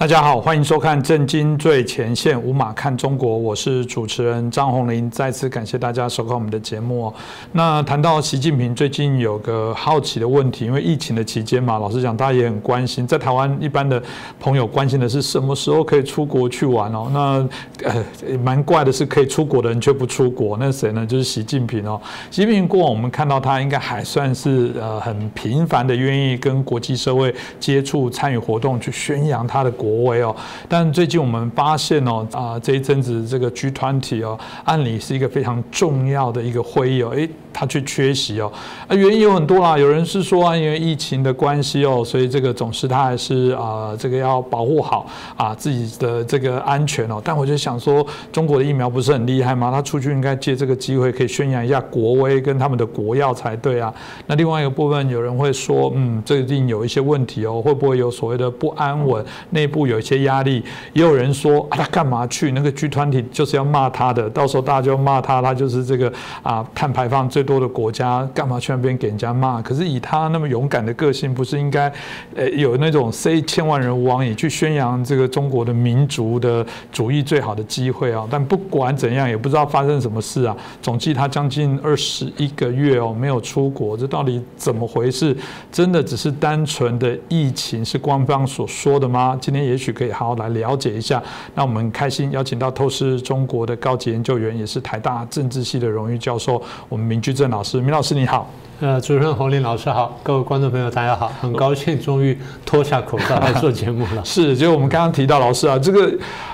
大家好，欢迎收看《震惊最前线》，无马看中国，我是主持人张宏林。再次感谢大家收看我们的节目。那谈到习近平最近有个好奇的问题，因为疫情的期间嘛，老实讲，大家也很关心。在台湾，一般的朋友关心的是什么时候可以出国去玩哦。那呃，蛮怪的是，可以出国的人却不出国，那谁呢？就是习近平哦。习近平过往我们看到他应该还算是呃很频繁的愿意跟国际社会接触、参与活动，去宣扬他的国。国威哦，但最近我们发现哦，啊这一阵子这个 G 团体哦，按理是一个非常重要的一个会议哦，诶。他去缺席哦，啊，原因有很多啦。有人是说啊，因为疫情的关系哦，所以这个总是他还是啊，这个要保护好啊自己的这个安全哦。但我就想说，中国的疫苗不是很厉害吗？他出去应该借这个机会可以宣扬一下国威跟他们的国药才对啊。那另外一个部分，有人会说，嗯，最近有一些问题哦，会不会有所谓的不安稳，内部有一些压力？也有人说啊，他干嘛去那个 G 团体就是要骂他的，到时候大家就骂他，他就是这个啊碳排放最。多的国家干嘛去那边给人家骂？可是以他那么勇敢的个性，不是应该，呃，有那种 say 千万人吾往也去宣扬这个中国的民族的主义最好的机会啊？但不管怎样，也不知道发生什么事啊。总计他将近二十一个月哦，没有出国，这到底怎么回事？真的只是单纯的疫情是官方所说的吗？今天也许可以好好来了解一下。那我们开心邀请到透视中国的高级研究员，也是台大政治系的荣誉教授，我们明居。正老师，明老师你好。呃，主持人洪林老师好，各位观众朋友大家好，很高兴终于脱下口罩来做节目了。是，就我们刚刚提到老师啊，这个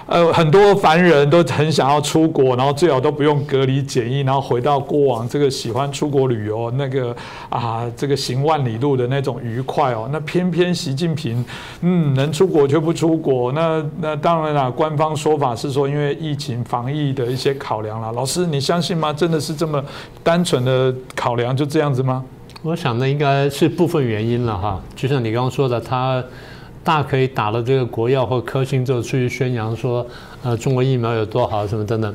呃很多凡人都很想要出国，然后最好都不用隔离检疫，然后回到过往这个喜欢出国旅游那个啊这个行万里路的那种愉快哦。那偏偏习近平嗯能出国却不出国，那那当然啦，官方说法是说因为疫情防疫的一些考量了。老师你相信吗？真的是这么单纯的考量就这样子吗？我想呢，应该是部分原因了哈。就像你刚刚说的，他大可以打了这个国药或科兴之后出去宣扬说，呃，中国疫苗有多好什么等等。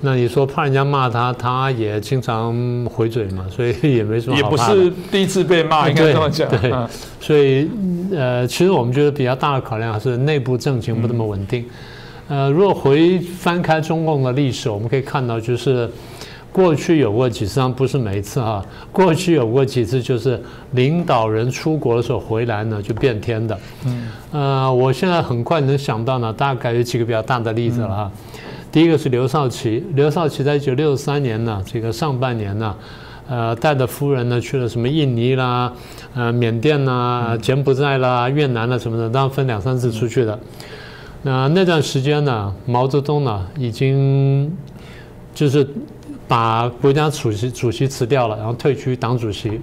那你说怕人家骂他，他也经常回嘴嘛，所以也没什么。也不是第一次被骂，应该这么讲。对，所以呃，其实我们觉得比较大的考量还是内部政情不那么稳定。呃，如果回翻开中共的历史，我们可以看到就是。过去有过几次，不是每一次哈。过去有过几次，就是领导人出国的时候回来呢，就变天的。嗯，呃，我现在很快能想到呢，大概有几个比较大的例子了哈。第一个是刘少奇，刘少奇在一九六三年呢，这个上半年呢，呃，带着夫人呢去了什么印尼啦、呃缅甸啦、柬埔寨啦、越南啦什么的，当然分两三次出去的。那那段时间呢，毛泽东呢已经就是。把国家主席主席辞掉了，然后退居党主席，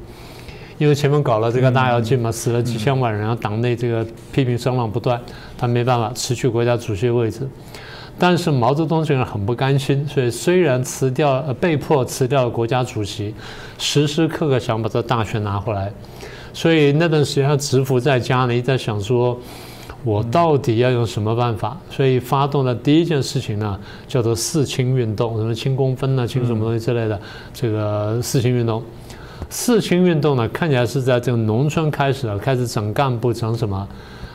因为前面搞了这个大跃进嘛，死了几千万人，然后党内这个批评声浪不断，他没办法辞去国家主席的位置。但是毛泽东这个人很不甘心，所以虽然辞掉，呃，被迫辞掉了国家主席，时时刻刻想把这大权拿回来，所以那段时间他蛰伏在家呢，一直在想说。我到底要用什么办法？所以发动的第一件事情呢，叫做四清运动，什么清公分呢，清什么东西之类的，这个四清运动。四清运动呢，看起来是在这个农村开始的，开始整干部，整什么？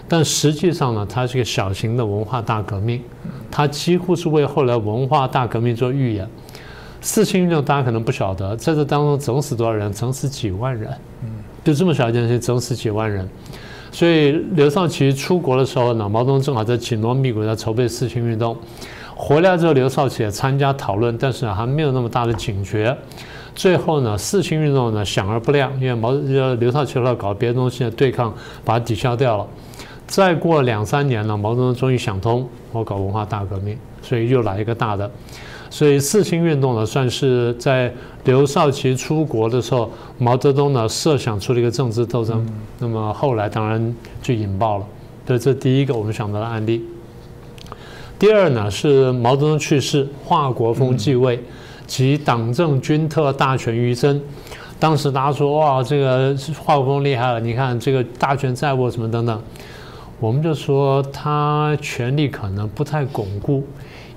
但实际上呢，它是一个小型的文化大革命，它几乎是为后来文化大革命做预演。四清运动大家可能不晓得，在这当中整死多少人？整死几万人。就这么小一件事情，整死几万人。所以刘少奇出国的时候呢，毛泽东正好在紧锣密鼓在筹备四清运动。回来之后，刘少奇也参加讨论，但是还没有那么大的警觉。最后呢，四清运动呢响而不亮，因为毛刘少奇后来搞别的东西对抗，把它抵消掉了。再过两三年呢，毛泽东终于想通，我搞文化大革命，所以又来一个大的。所以四清运动呢，算是在刘少奇出国的时候，毛泽东呢设想出了一个政治斗争。那么后来当然就引爆了。对，这第一个我们想到的案例。第二呢是毛泽东去世，华国锋继位，及党政军特大权于身。当时大家说哇，这个华国锋厉害了，你看这个大权在握什么等等。我们就说他权力可能不太巩固。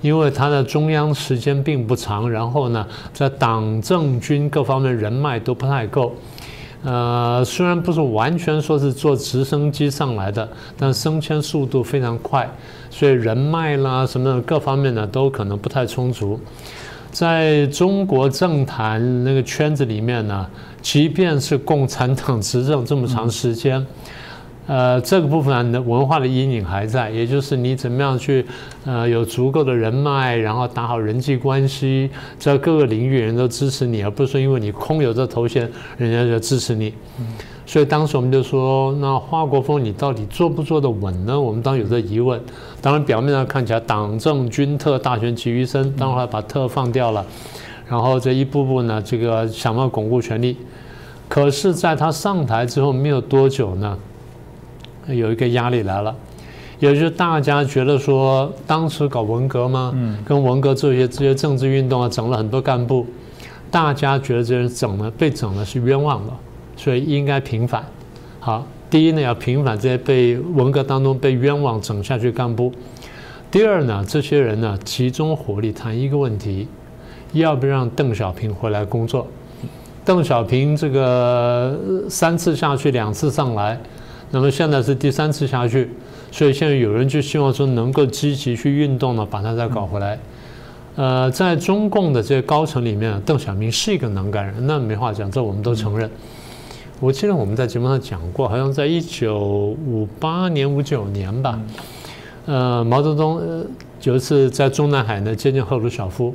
因为他的中央时间并不长，然后呢，在党政军各方面人脉都不太够，呃，虽然不是完全说是坐直升机上来的，但升迁速度非常快，所以人脉啦什么的各方面呢都可能不太充足。在中国政坛那个圈子里面呢，即便是共产党执政这么长时间。呃，这个部分的文化的阴影还在，也就是你怎么样去，呃，有足够的人脉，然后打好人际关系，在各个领域人都支持你，而不是因为你空有这头衔，人家就支持你。所以当时我们就说，那华国锋你到底做不做得稳呢？我们当有这疑问。当然表面上看起来党政军特大权集于身，当然把特放掉了，然后这一步步呢，这个想办法巩固权力。可是，在他上台之后没有多久呢？有一个压力来了，也就是大家觉得说，当时搞文革嘛，嗯，跟文革做一些这些政治运动啊，整了很多干部，大家觉得这人整了被整了是冤枉的，所以应该平反。好，第一呢要平反这些被文革当中被冤枉整下去干部。第二呢，这些人呢集中火力谈一个问题，要不让邓小平回来工作？邓小平这个三次下去，两次上来。那么现在是第三次下去，所以现在有人就希望说能够积极去运动呢，把它再搞回来。呃，在中共的这些高层里面，邓小平是一个能干人，那没话讲，这我们都承认。我记得我们在节目上讲过，好像在一九五八年、五九年吧，呃，毛泽东有一次在中南海呢接见赫鲁晓夫，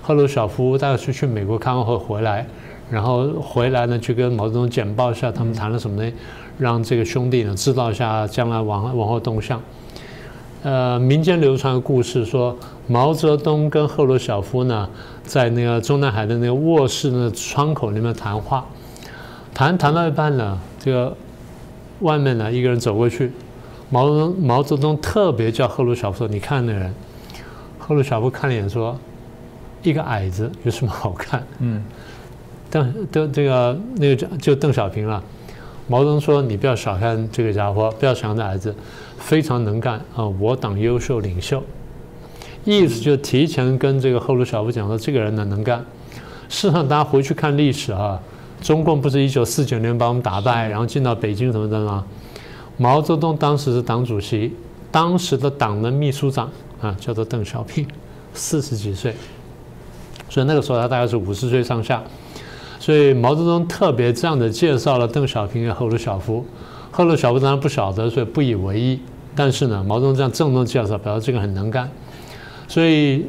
赫鲁晓夫大概是去美国看完后回来，然后回来呢去跟毛泽东简报一下他们谈了什么呢？让这个兄弟呢知道一下将来往往后动向。呃，民间流传的故事说，毛泽东跟赫鲁晓夫呢在那个中南海的那个卧室的窗口里面谈话，谈谈到一半呢，这个外面呢一个人走过去，毛泽东毛泽东特别叫赫鲁晓夫说：“你看那人。”赫鲁晓夫看了一眼说：“一个矮子有什么好看？”嗯，邓邓这个那个就邓小平了。毛泽东说：“你不要小看这个家伙，不要小看这儿子，非常能干啊！我党优秀领袖，意思就提前跟这个赫鲁晓夫讲说，这个人呢能干。事实上，大家回去看历史啊，中共不是一九四九年把我们打败，然后进到北京什么的吗？毛泽东当时是党主席，当时的党的秘书长啊，叫做邓小平，四十几岁，所以那个时候他大概是五十岁上下。”所以毛泽东特别这样的介绍了邓小平和赫鲁晓夫，赫鲁晓夫当然不晓得，所以不以为意。但是呢，毛泽东这样郑重介绍，表示这个很能干。所以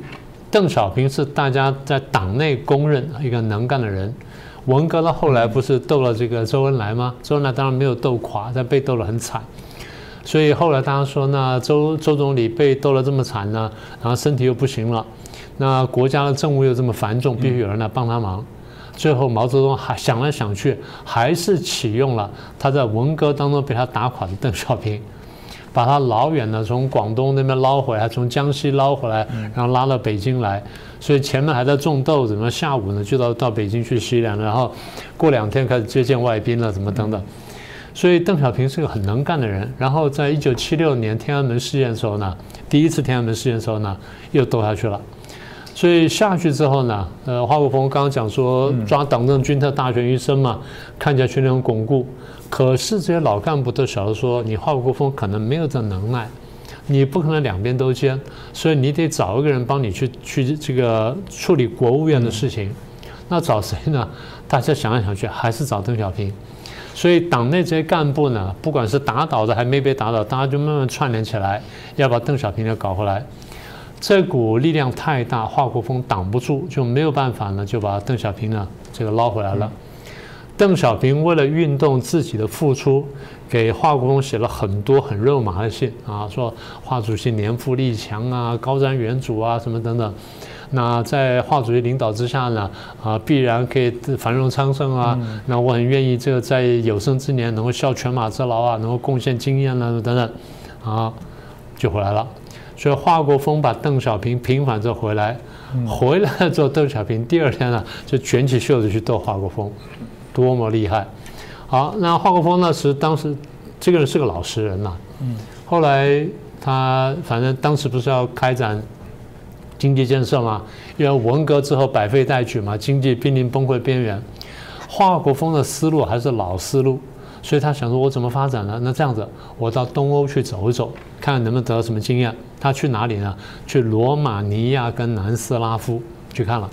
邓小平是大家在党内公认一个能干的人。文革到后来不是斗了这个周恩来吗？周恩来当然没有斗垮，但被斗得很惨。所以后来大家说，那周周总理被斗得这么惨呢，然后身体又不行了，那国家的政务又这么繁重，必须有人来帮他忙。最后，毛泽东还想来想去，还是启用了他在文革当中被他打垮的邓小平，把他老远的从广东那边捞回来，从江西捞回来，然后拉到北京来。所以前面还在种豆子，那下午呢就到到北京去洗脸，然后过两天开始接见外宾了，怎么等等。所以邓小平是个很能干的人。然后在一九七六年天安门事件的时候呢，第一次天安门事件的时候呢，又斗下去了。所以下去之后呢，呃，华国锋刚刚讲说抓党政军特大权于身嘛，看起来权力很巩固。可是这些老干部都晓得说，你华国锋可能没有这能耐，你不可能两边都兼，所以你得找一个人帮你去去这个处理国务院的事情。那找谁呢？大家想来想去，还是找邓小平。所以党内这些干部呢，不管是打倒的还没被打倒，大家就慢慢串联起来，要把邓小平给搞回来。这股力量太大，华国锋挡不住，就没有办法呢，就把邓小平呢这个捞回来了。邓小平为了运动自己的付出，给华国锋写了很多很肉麻的信啊，说华主席年富力强啊，高瞻远瞩啊，什么等等。那在华主席领导之下呢，啊，必然可以繁荣昌盛啊。那我很愿意这个在有生之年能够效犬马之劳啊，能够贡献经验啊，等等，啊，就回来了。所以华国锋把邓小平平反之后回来，回来了之后，邓小平第二天呢就卷起袖子去斗华国锋，多么厉害！好，那华国锋呢是当时这个人是个老实人呐。嗯。后来他反正当时不是要开展经济建设嘛，因为文革之后百废待举嘛，经济濒临崩溃边缘。华国锋的思路还是老思路，所以他想说，我怎么发展呢？那这样子，我到东欧去走一走，看看能不能得到什么经验。他去哪里呢？去罗马尼亚跟南斯拉夫去看了，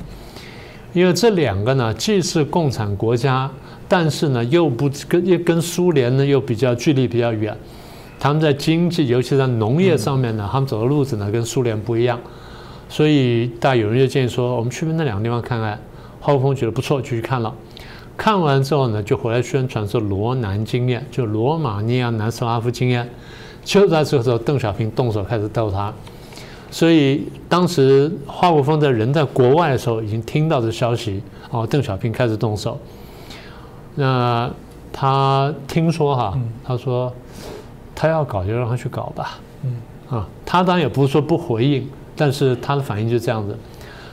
因为这两个呢，既是共产国家，但是呢，又不跟又跟苏联呢又比较距离比较远。他们在经济，尤其在农业上面呢，他们走的路子呢跟苏联不一样。所以，大家有人就建议说，我们去那两个地方看看。浩峰觉得不错，就去看了。看完之后呢，就回来宣传说罗南经验，就罗马尼亚、南斯拉夫经验。就在这个时候，邓小平动手开始逗他。所以当时华国锋在人在国外的时候，已经听到这消息哦，邓小平开始动手。那他听说哈，他说他要搞就让他去搞吧。嗯啊，他当然也不是说不回应。但是他的反应就这样子，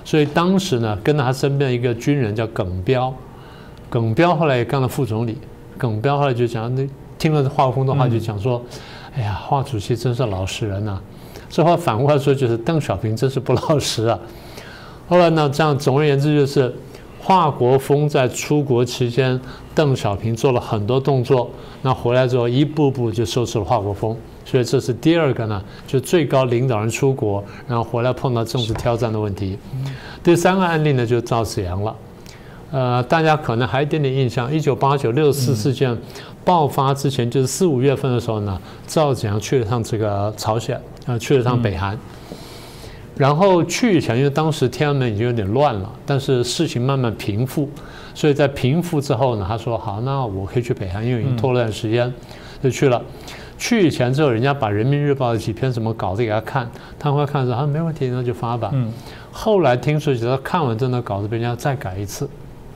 所以当时呢，跟他身边一个军人叫耿彪，耿彪后来也干了副总理，耿彪后来就讲，那听了华国锋的话就讲说，哎呀，华主席真是老实人呐。这话反过来说就是邓小平真是不老实啊。后来呢，这样总而言之就是，华国锋在出国期间，邓小平做了很多动作，那回来之后一步步就收拾了华国锋。所以这是第二个呢，就最高领导人出国，然后回来碰到政治挑战的问题。第三个案例呢，就是赵子阳了。呃，大家可能还有一点点印象，一九八九六四事件爆发之前，就是四五月份的时候呢，赵子阳去了趟这个朝鲜，啊，去了趟北韩。然后去以前，因为当时天安门已经有点乱了，但是事情慢慢平复，所以在平复之后呢，他说好，那我可以去北韩，因为已经拖了段时间，就去了。去以前之后，人家把人民日报的几篇什么稿子给他看，他会看说啊没问题，那就发吧。嗯。后来听说，他看完这个稿子，被人家再改一次，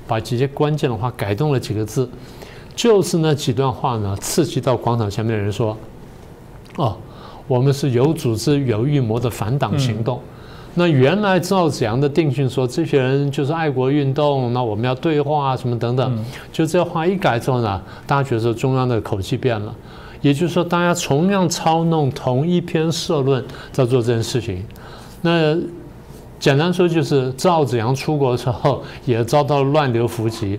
把几些关键的话改动了几个字，就是那几段话呢，刺激到广场前面的人说：“哦，我们是有组织、有预谋的反党行动。”那原来赵子阳的定性说，这些人就是爱国运动，那我们要对话啊什么等等，就这话一改之后呢，大家觉得中央的口气变了。也就是说，大家同样操弄同一篇社论在做这件事情。那简单说，就是赵子阳出国之后也遭到乱流伏击。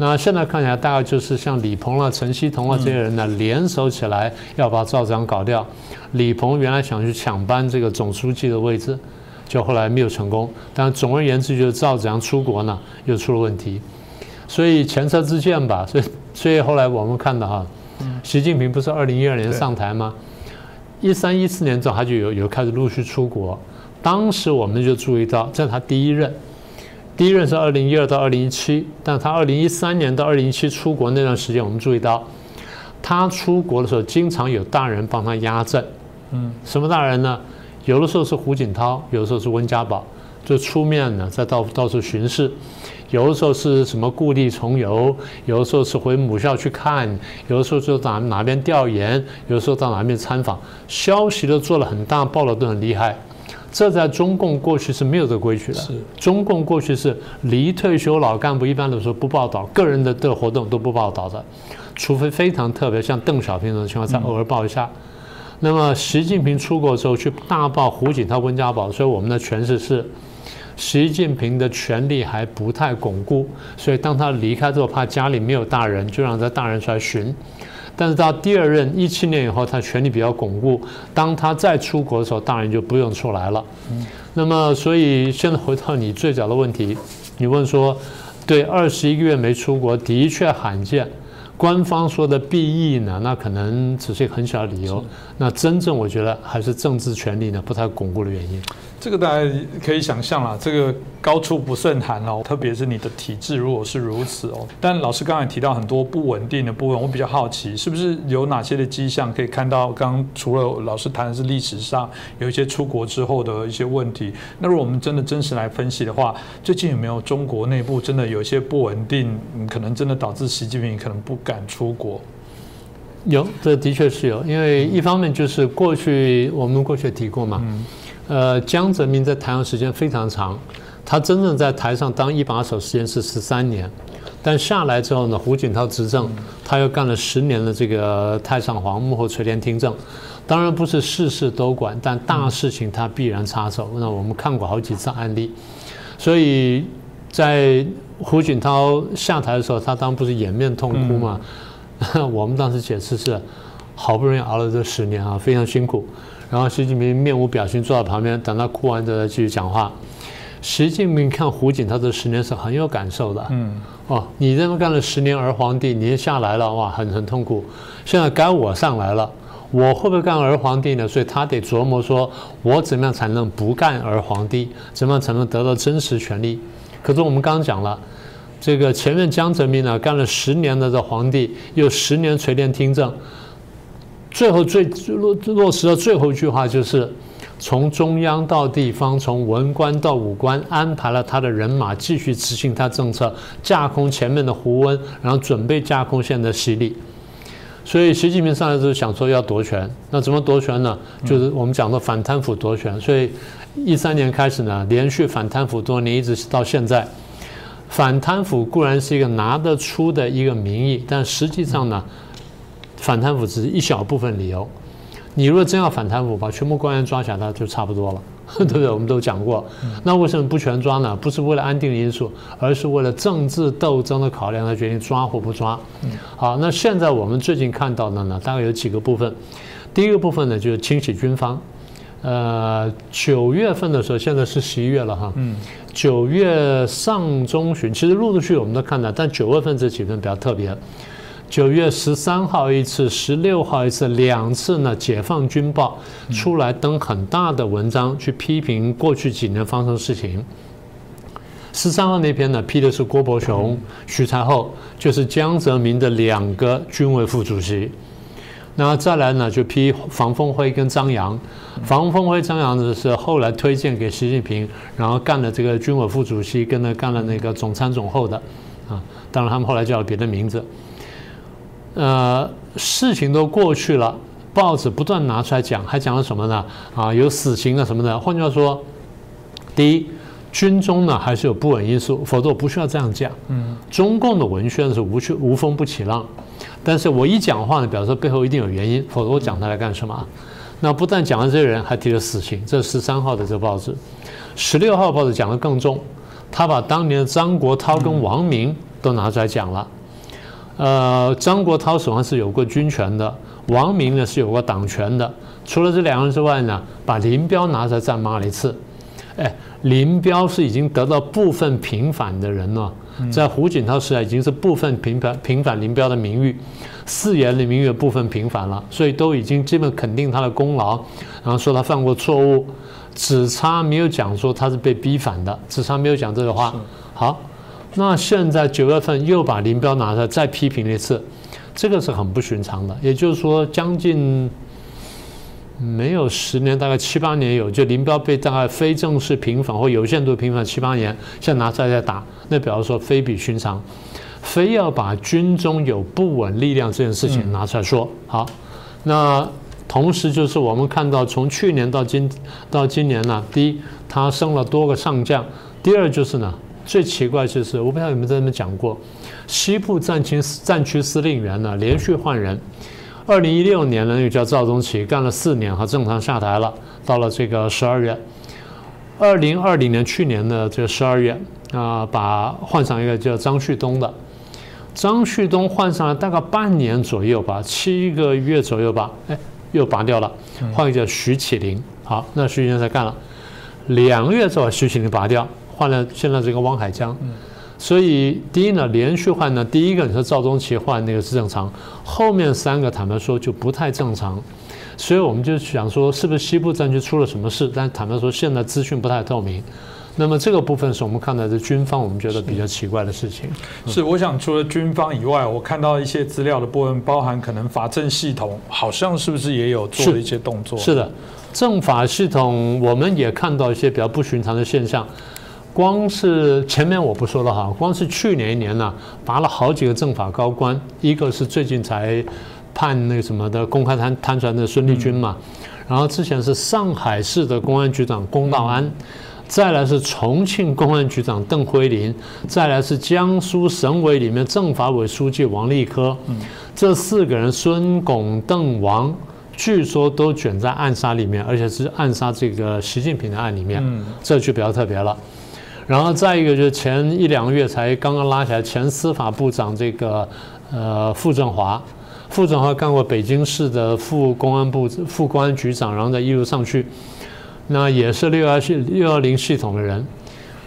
那现在看起来，大概就是像李鹏了、陈希同了这些人呢，联手起来要把赵子阳搞掉。李鹏原来想去抢班这个总书记的位置，就后来没有成功。但总而言之，就是赵子阳出国呢又出了问题。所以前车之鉴吧。所以，所以后来我们看到哈。习近平不是二零一二年上台吗？一三一四年之后，他就有有开始陆续出国。当时我们就注意到，这是他第一任，第一任是二零一二到二零一七，但他二零一三年到二零一七出国那段时间，我们注意到，他出国的时候经常有大人帮他压阵。嗯，什么大人呢？有的时候是胡锦涛，有的时候是温家宝，就出面呢，在到到处巡视。有的时候是什么故地重游，有的时候是回母校去看，有的时候就到哪边调研，有的时候到哪边参访，消息都做了很大，报道都很厉害。这在中共过去是没有这个规矩的。中共过去是离退休老干部一般的时候不报道，个人的的活动都不报道的，除非非常特别，像邓小平这种情况才偶尔报一下。那么习近平出国的时候去大报胡锦涛、温家宝，所以我们的诠释是。习近平的权力还不太巩固，所以当他离开之后，怕家里没有大人，就让这大人出来巡。但是到第二任一七年以后，他权力比较巩固，当他再出国的时候，当然就不用出来了。那么，所以现在回到你最早的问题，你问说，对，二十一个月没出国的确罕见。官方说的 B E 呢，那可能只是一个很小的理由。那真正我觉得还是政治权力呢不太巩固的原因。这个大家可以想象啦，这个高处不胜寒哦，特别是你的体质如果是如此哦。但老师刚才提到很多不稳定的部分，我比较好奇，是不是有哪些的迹象可以看到？刚除了老师谈的是历史上有一些出国之后的一些问题，那如果我们真的真实来分析的话，最近有没有中国内部真的有一些不稳定，可能真的导致习近平可能不敢出国？有，这的确是有，因为一方面就是过去我们过去提过嘛。呃，江泽民在台湾时间非常长，他真正在台上当一把手时间是十三年，但下来之后呢，胡锦涛执政，他又干了十年的这个太上皇幕后垂帘听政，当然不是事事都管，但大事情他必然插手。那我们看过好几次案例，所以在胡锦涛下台的时候，他当不是掩面痛哭嘛？我们当时解释是，好不容易熬了这十年啊，非常辛苦。然后习近平面无表情坐在旁边，等他哭完之后再继续讲话。习近平看胡锦涛这十年是很有感受的。嗯。哦，你这么干了十年儿皇帝，你下来了哇，很很痛苦。现在该我上来了，我会不会干儿皇帝呢？所以他得琢磨说，我怎么样才能不干儿皇帝？怎么样才能得到真实权利？可是我们刚刚讲了，这个前面江泽民呢，干了十年的这皇帝，又十年垂帘听政，最后最落落实的最后一句话就是。从中央到地方，从文官到武官，安排了他的人马继续执行他政策，架空前面的胡温，然后准备架空现在的习李。所以习近平上来之后想说要夺权，那怎么夺权呢？就是我们讲的反贪腐夺权。所以一三年开始呢，连续反贪腐多年，一直到现在。反贪腐固然是一个拿得出的一个名义，但实际上呢，反贪腐只是一小部分理由。你如果真要反贪腐，把全部官员抓起来，那就差不多了，对不对？我们都讲过，那为什么不全抓呢？不是为了安定的因素，而是为了政治斗争的考量来决定抓或不抓。好，那现在我们最近看到的呢，大概有几个部分。第一个部分呢，就是清洗军方。呃，九月份的时候，现在是十一月了哈。嗯。九月上中旬，其实陆陆续我们都看到，但九月份这几份比较特别。九月十三号一次，十六号一次，两次呢。解放军报出来登很大的文章，去批评过去几年发生的事情。十三号那篇呢，批的是郭伯雄、徐才厚，就是江泽民的两个军委副主席。那再来呢，就批房峰辉跟张扬。房峰辉、张扬呢是后来推荐给习近平，然后干了这个军委副主席，跟他干了那个总参总后的。啊，当然他们后来叫了别的名字。呃，事情都过去了，报纸不断拿出来讲，还讲了什么呢？啊，有死刑的什么的。换句话说，第一，军中呢还是有不稳因素，否则我不需要这样讲。嗯，中共的文宣是无去无风不起浪，但是我一讲话呢，表示背后一定有原因，否则我讲它来干什么？那不但讲了这些人，还提了死刑。这十三号的这个报纸，十六号报纸讲的更重，他把当年的张国焘跟王明都拿出来讲了。呃，张国焘手上是有过军权的，王明呢是有过党权的。除了这两个人之外呢，把林彪拿出来再骂了一次。哎，林彪是已经得到部分平反的人了，在胡锦涛时代已经是部分平反平反林彪的名誉，四言的名誉部分平反了，所以都已经基本肯定他的功劳，然后说他犯过错误，只差没有讲说他是被逼反的，只差没有讲这个话。好。那现在九月份又把林彪拿出来再批评一次，这个是很不寻常的。也就是说，将近没有十年，大概七八年有，就林彪被大概非正式平反或有限度平反七八年，现在拿出来再打，那表示说非比寻常，非要把军中有不稳力量这件事情拿出来说。好，那同时就是我们看到从去年到今到今年呢，第一他升了多个上将，第二就是呢。最奇怪就是，我不知道有没有在那边讲过，西部战区战区司令员呢连续换人。二零一六年呢，又叫赵宗奇，干了四年，哈，正常下台了。到了这个十二月，二零二零年去年的这个十二月啊，把换上一个叫张旭东的。张旭东换上了大概半年左右吧，七个月左右吧，哎，又拔掉了，换一个叫徐启林。好，那徐启林才干了两个月之后，徐启林拔掉。换了现在这个汪海江，所以第一呢，连续换呢，第一个你说赵忠奇换那个是正常，后面三个坦白说就不太正常，所以我们就想说是不是西部战区出了什么事？但坦白说现在资讯不太透明，那么这个部分是我们看到的军方我们觉得比较奇怪的事情。是，我想除了军方以外，我看到一些资料的部分，包含可能法政系统好像是不是也有做了一些动作？是的，政法系统我们也看到一些比较不寻常的现象。光是前面我不说了哈，光是去年一年呢，罚了好几个政法高官，一个是最近才判那个什么的公开贪贪船的孙立军嘛，然后之前是上海市的公安局长龚道安，再来是重庆公安局长邓辉林，再来是江苏省委里面政法委书记王立科，这四个人孙巩邓王，据说都卷在暗杀里面，而且是暗杀这个习近平的案里面，这就比较特别了。然后再一个就是前一两个月才刚刚拉起来前司法部长这个呃傅政华，傅政华干过北京市的副公安部副公安局长，然后再一路上去，那也是六幺系六幺零系统的人。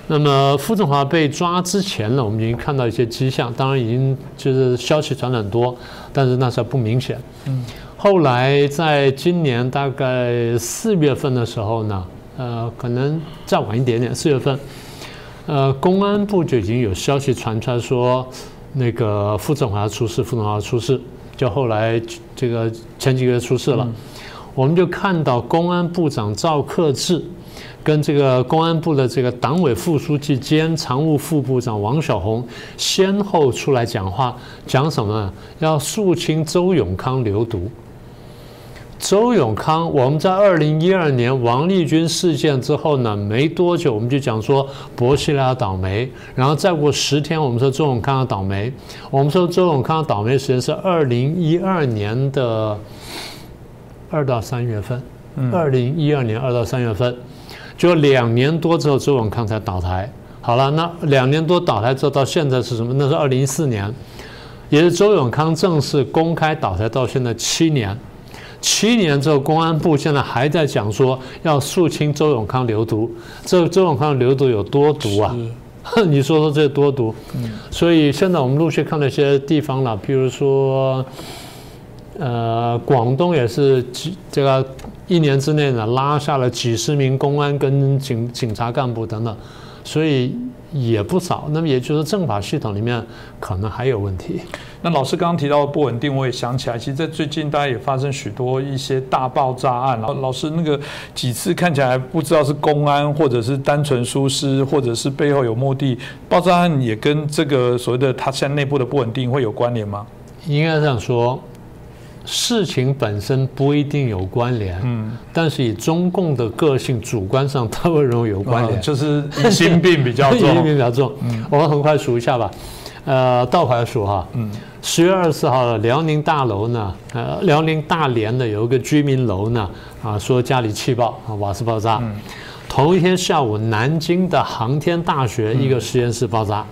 那么傅政华被抓之前呢，我们已经看到一些迹象，当然已经就是消息传很多，但是那时候不明显。嗯。后来在今年大概四月份的时候呢，呃，可能再晚一点点，四月份。呃，公安部就已经有消息传出来说，那个傅政华出事，傅政华出事，就后来这个前几个月出事了，我们就看到公安部长赵克志跟这个公安部的这个党委副书记兼常务副部长王晓红先后出来讲话，讲什么呢？要肃清周永康流毒。周永康，我们在二零一二年王立军事件之后呢，没多久我们就讲说薄熙来倒霉，然后再过十天，我们说周永康要倒霉。我们说周永康倒霉时间是二零一二年的二到三月份，二零一二年二到三月份，就两年多之后，周永康才倒台。好了，那两年多倒台之后到现在是什么？那是二零一四年，也是周永康正式公开倒台到现在七年。七年之后，公安部现在还在讲说要肃清周永康流毒，这周永康流毒有多毒啊？你说说这多毒？所以现在我们陆续看了一些地方了，比如说，呃，广东也是几这个一年之内呢拉下了几十名公安跟警警察干部等等，所以也不少。那么也就是政法系统里面可能还有问题。那老师刚刚提到不稳定，我也想起来，其实，在最近大家也发生许多一些大爆炸案。然后老师那个几次看起来不知道是公安，或者是单纯疏失，或者是背后有目的，爆炸案也跟这个所谓的他现在内部的不稳定会有关联吗？应该这样说，事情本身不一定有关联，嗯，但是以中共的个性主观上，他会认为有关联，就是心病比较重，心病比较重。嗯，我们很快数一下吧。呃，倒回来数哈，嗯，十月二十四号，辽宁大楼呢，呃，辽宁大连的有一个居民楼呢，啊，说家里气爆啊，瓦斯爆炸。同一天下午，南京的航天大学一个实验室爆炸。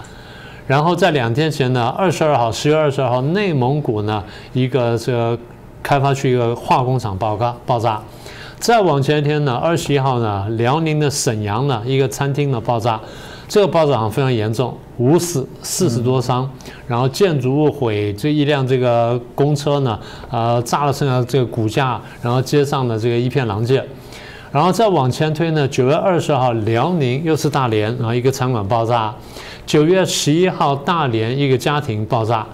然后在两天前呢，二十二号，十月二十二号，内蒙古呢一个这个开发区一个化工厂爆炸爆炸。再往前一天呢，二十一号呢，辽宁的沈阳呢一个餐厅呢爆炸。这个爆炸非常严重，五死四十多伤，然后建筑物毁，这一辆这个公车呢，呃，炸了剩下这个骨架，然后街上的这个一片狼藉，然后再往前推呢，九月二十号，辽宁又是大连，然后一个餐馆爆炸，九月十一号，大连一个家庭爆炸，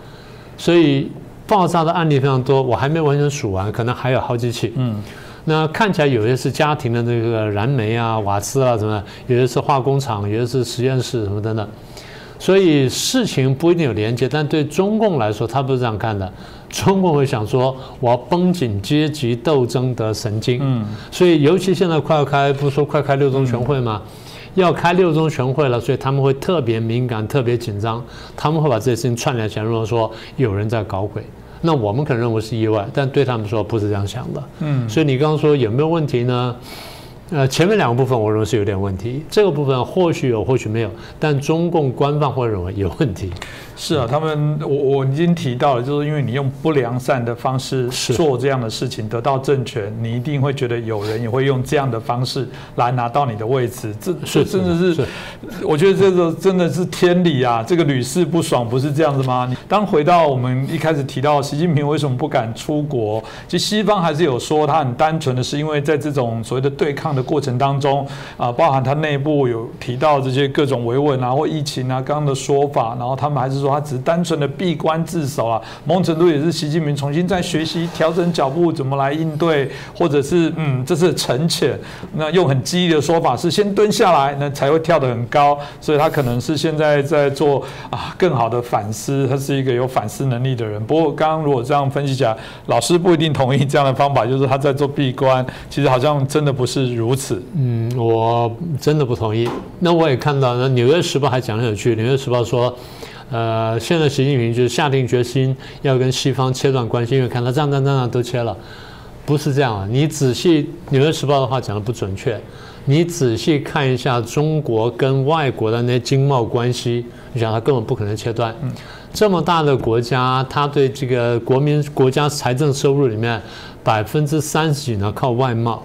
所以爆炸的案例非常多，我还没完全数完，可能还有好几起。嗯。那看起来有些是家庭的那个燃煤啊、瓦斯啊什么，有些是化工厂，有些是实验室什么等等，所以事情不一定有连接。但对中共来说，他不是这样看的。中共会想说，我要绷紧阶级斗争的神经。嗯。所以，尤其现在快要开，不是说快开六中全会吗？要开六中全会了，所以他们会特别敏感、特别紧张，他们会把这些事情串联起来，如果说有人在搞鬼。那我们可能认为是意外，但对他们说不是这样想的。嗯，所以你刚刚说有没有问题呢？呃，前面两个部分我认为是有点问题，这个部分或许有，或许没有，但中共官方会认为有问题。是啊，他们我我已经提到了，就是因为你用不良善的方式做这样的事情，得到政权，你一定会觉得有人也会用这样的方式来拿到你的位置。这这真的是，我觉得这个真的是天理啊！这个屡试不爽，不是这样子吗？当回到我们一开始提到习近平为什么不敢出国，其实西方还是有说他很单纯的是因为在这种所谓的对抗的过程当中啊，包含他内部有提到这些各种维稳啊或疫情啊刚刚的说法，然后他们还是。说他只是单纯的闭关自守啊，某种程度也是习近平重新在学习调整脚步，怎么来应对，或者是嗯，这是沉潜。那用很激的说法是先蹲下来，那才会跳得很高。所以他可能是现在在做啊更好的反思，他是一个有反思能力的人。不过刚刚如果这样分析起来，老师不一定同意这样的方法，就是他在做闭关，其实好像真的不是如此。嗯，我真的不同意。那我也看到，那《纽约时报》还讲得有趣，《纽约时报》说。呃，现在习近平就是下定决心要跟西方切断关系，因为看他这样、这样、这样都切了，不是这样啊！你仔细《纽约时报》的话讲的不准确，你仔细看一下中国跟外国的那些经贸关系，你想他根本不可能切断。这么大的国家，他对这个国民国家财政收入里面百分之三十几呢靠外贸，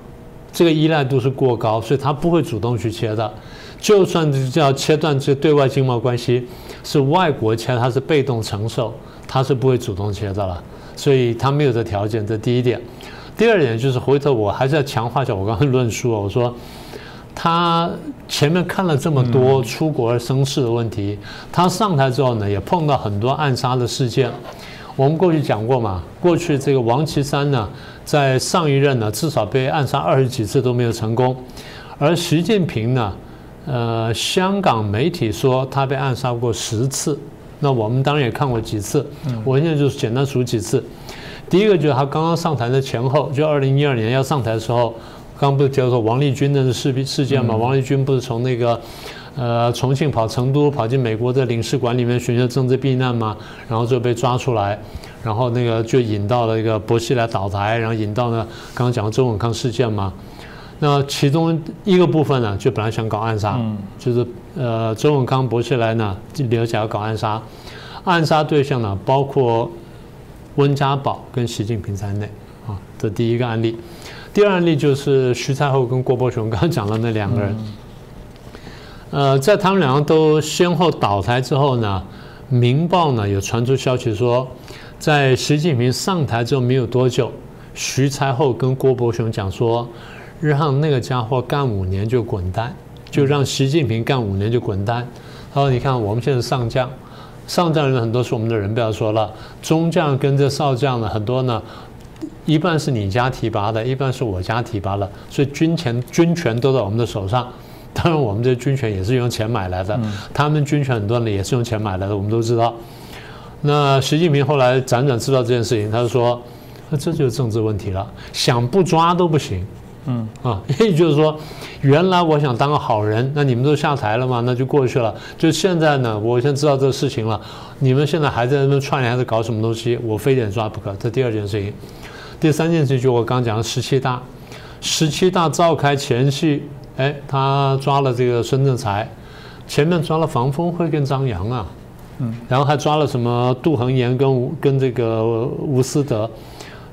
这个依赖度是过高，所以他不会主动去切的。就算是要切断这对外经贸关系，是外国切，他是被动承受，他是不会主动切的了。所以他没有这条件，这第一点。第二点就是回头我还是要强化一下我刚刚论述，我说。他前面看了这么多出国而生事的问题，他上台之后呢，也碰到很多暗杀的事件。我们过去讲过嘛，过去这个王岐山呢，在上一任呢，至少被暗杀二十几次都没有成功。而习近平呢，呃，香港媒体说他被暗杀过十次，那我们当然也看过几次。我现在就是简单数几次。第一个就是他刚刚上台的前后，就二零一二年要上台的时候。刚不是叫做王立军的事事件嘛？王立军不是从那个，呃，重庆跑成都，跑进美国的领事馆里面寻求政治避难嘛？然后就被抓出来，然后那个就引到了一个薄熙来倒台，然后引到呢刚刚讲的周永康事件嘛。那其中一个部分呢，就本来想搞暗杀，就是呃周永康、薄熙来呢留下要搞暗杀，暗杀对象呢包括温家宝跟习近平在内啊，这第一个案例。第二案例就是徐才厚跟郭伯雄，刚刚讲的那两个人。呃，在他们两个都先后倒台之后呢，《明报》呢有传出消息说，在习近平上台之后没有多久，徐才厚跟郭伯雄讲说，让那个家伙干五年就滚蛋，就让习近平干五年就滚蛋。他说：“你看我们现在上将，上将人很多是我们的人，不要说了，中将跟这少将呢很多呢。”一半是你家提拔的，一半是我家提拔的，所以军权军权都在我们的手上。当然，我们这军权也是用钱买来的，他们军权很多呢也是用钱买来的，我们都知道。那习近平后来辗转知道这件事情，他就说：“那这就是政治问题了，想不抓都不行。”嗯啊，也就是说，原来我想当个好人，那你们都下台了嘛，那就过去了。就现在呢，我先知道这个事情了，你们现在还在那边串联，还在搞什么东西？我非得抓不可。这第二件事情。第三件事情就我刚讲的十七大，十七大召开前夕，哎，他抓了这个孙政才，前面抓了房峰辉跟张扬啊，嗯，然后还抓了什么杜恒言跟跟这个吴思德，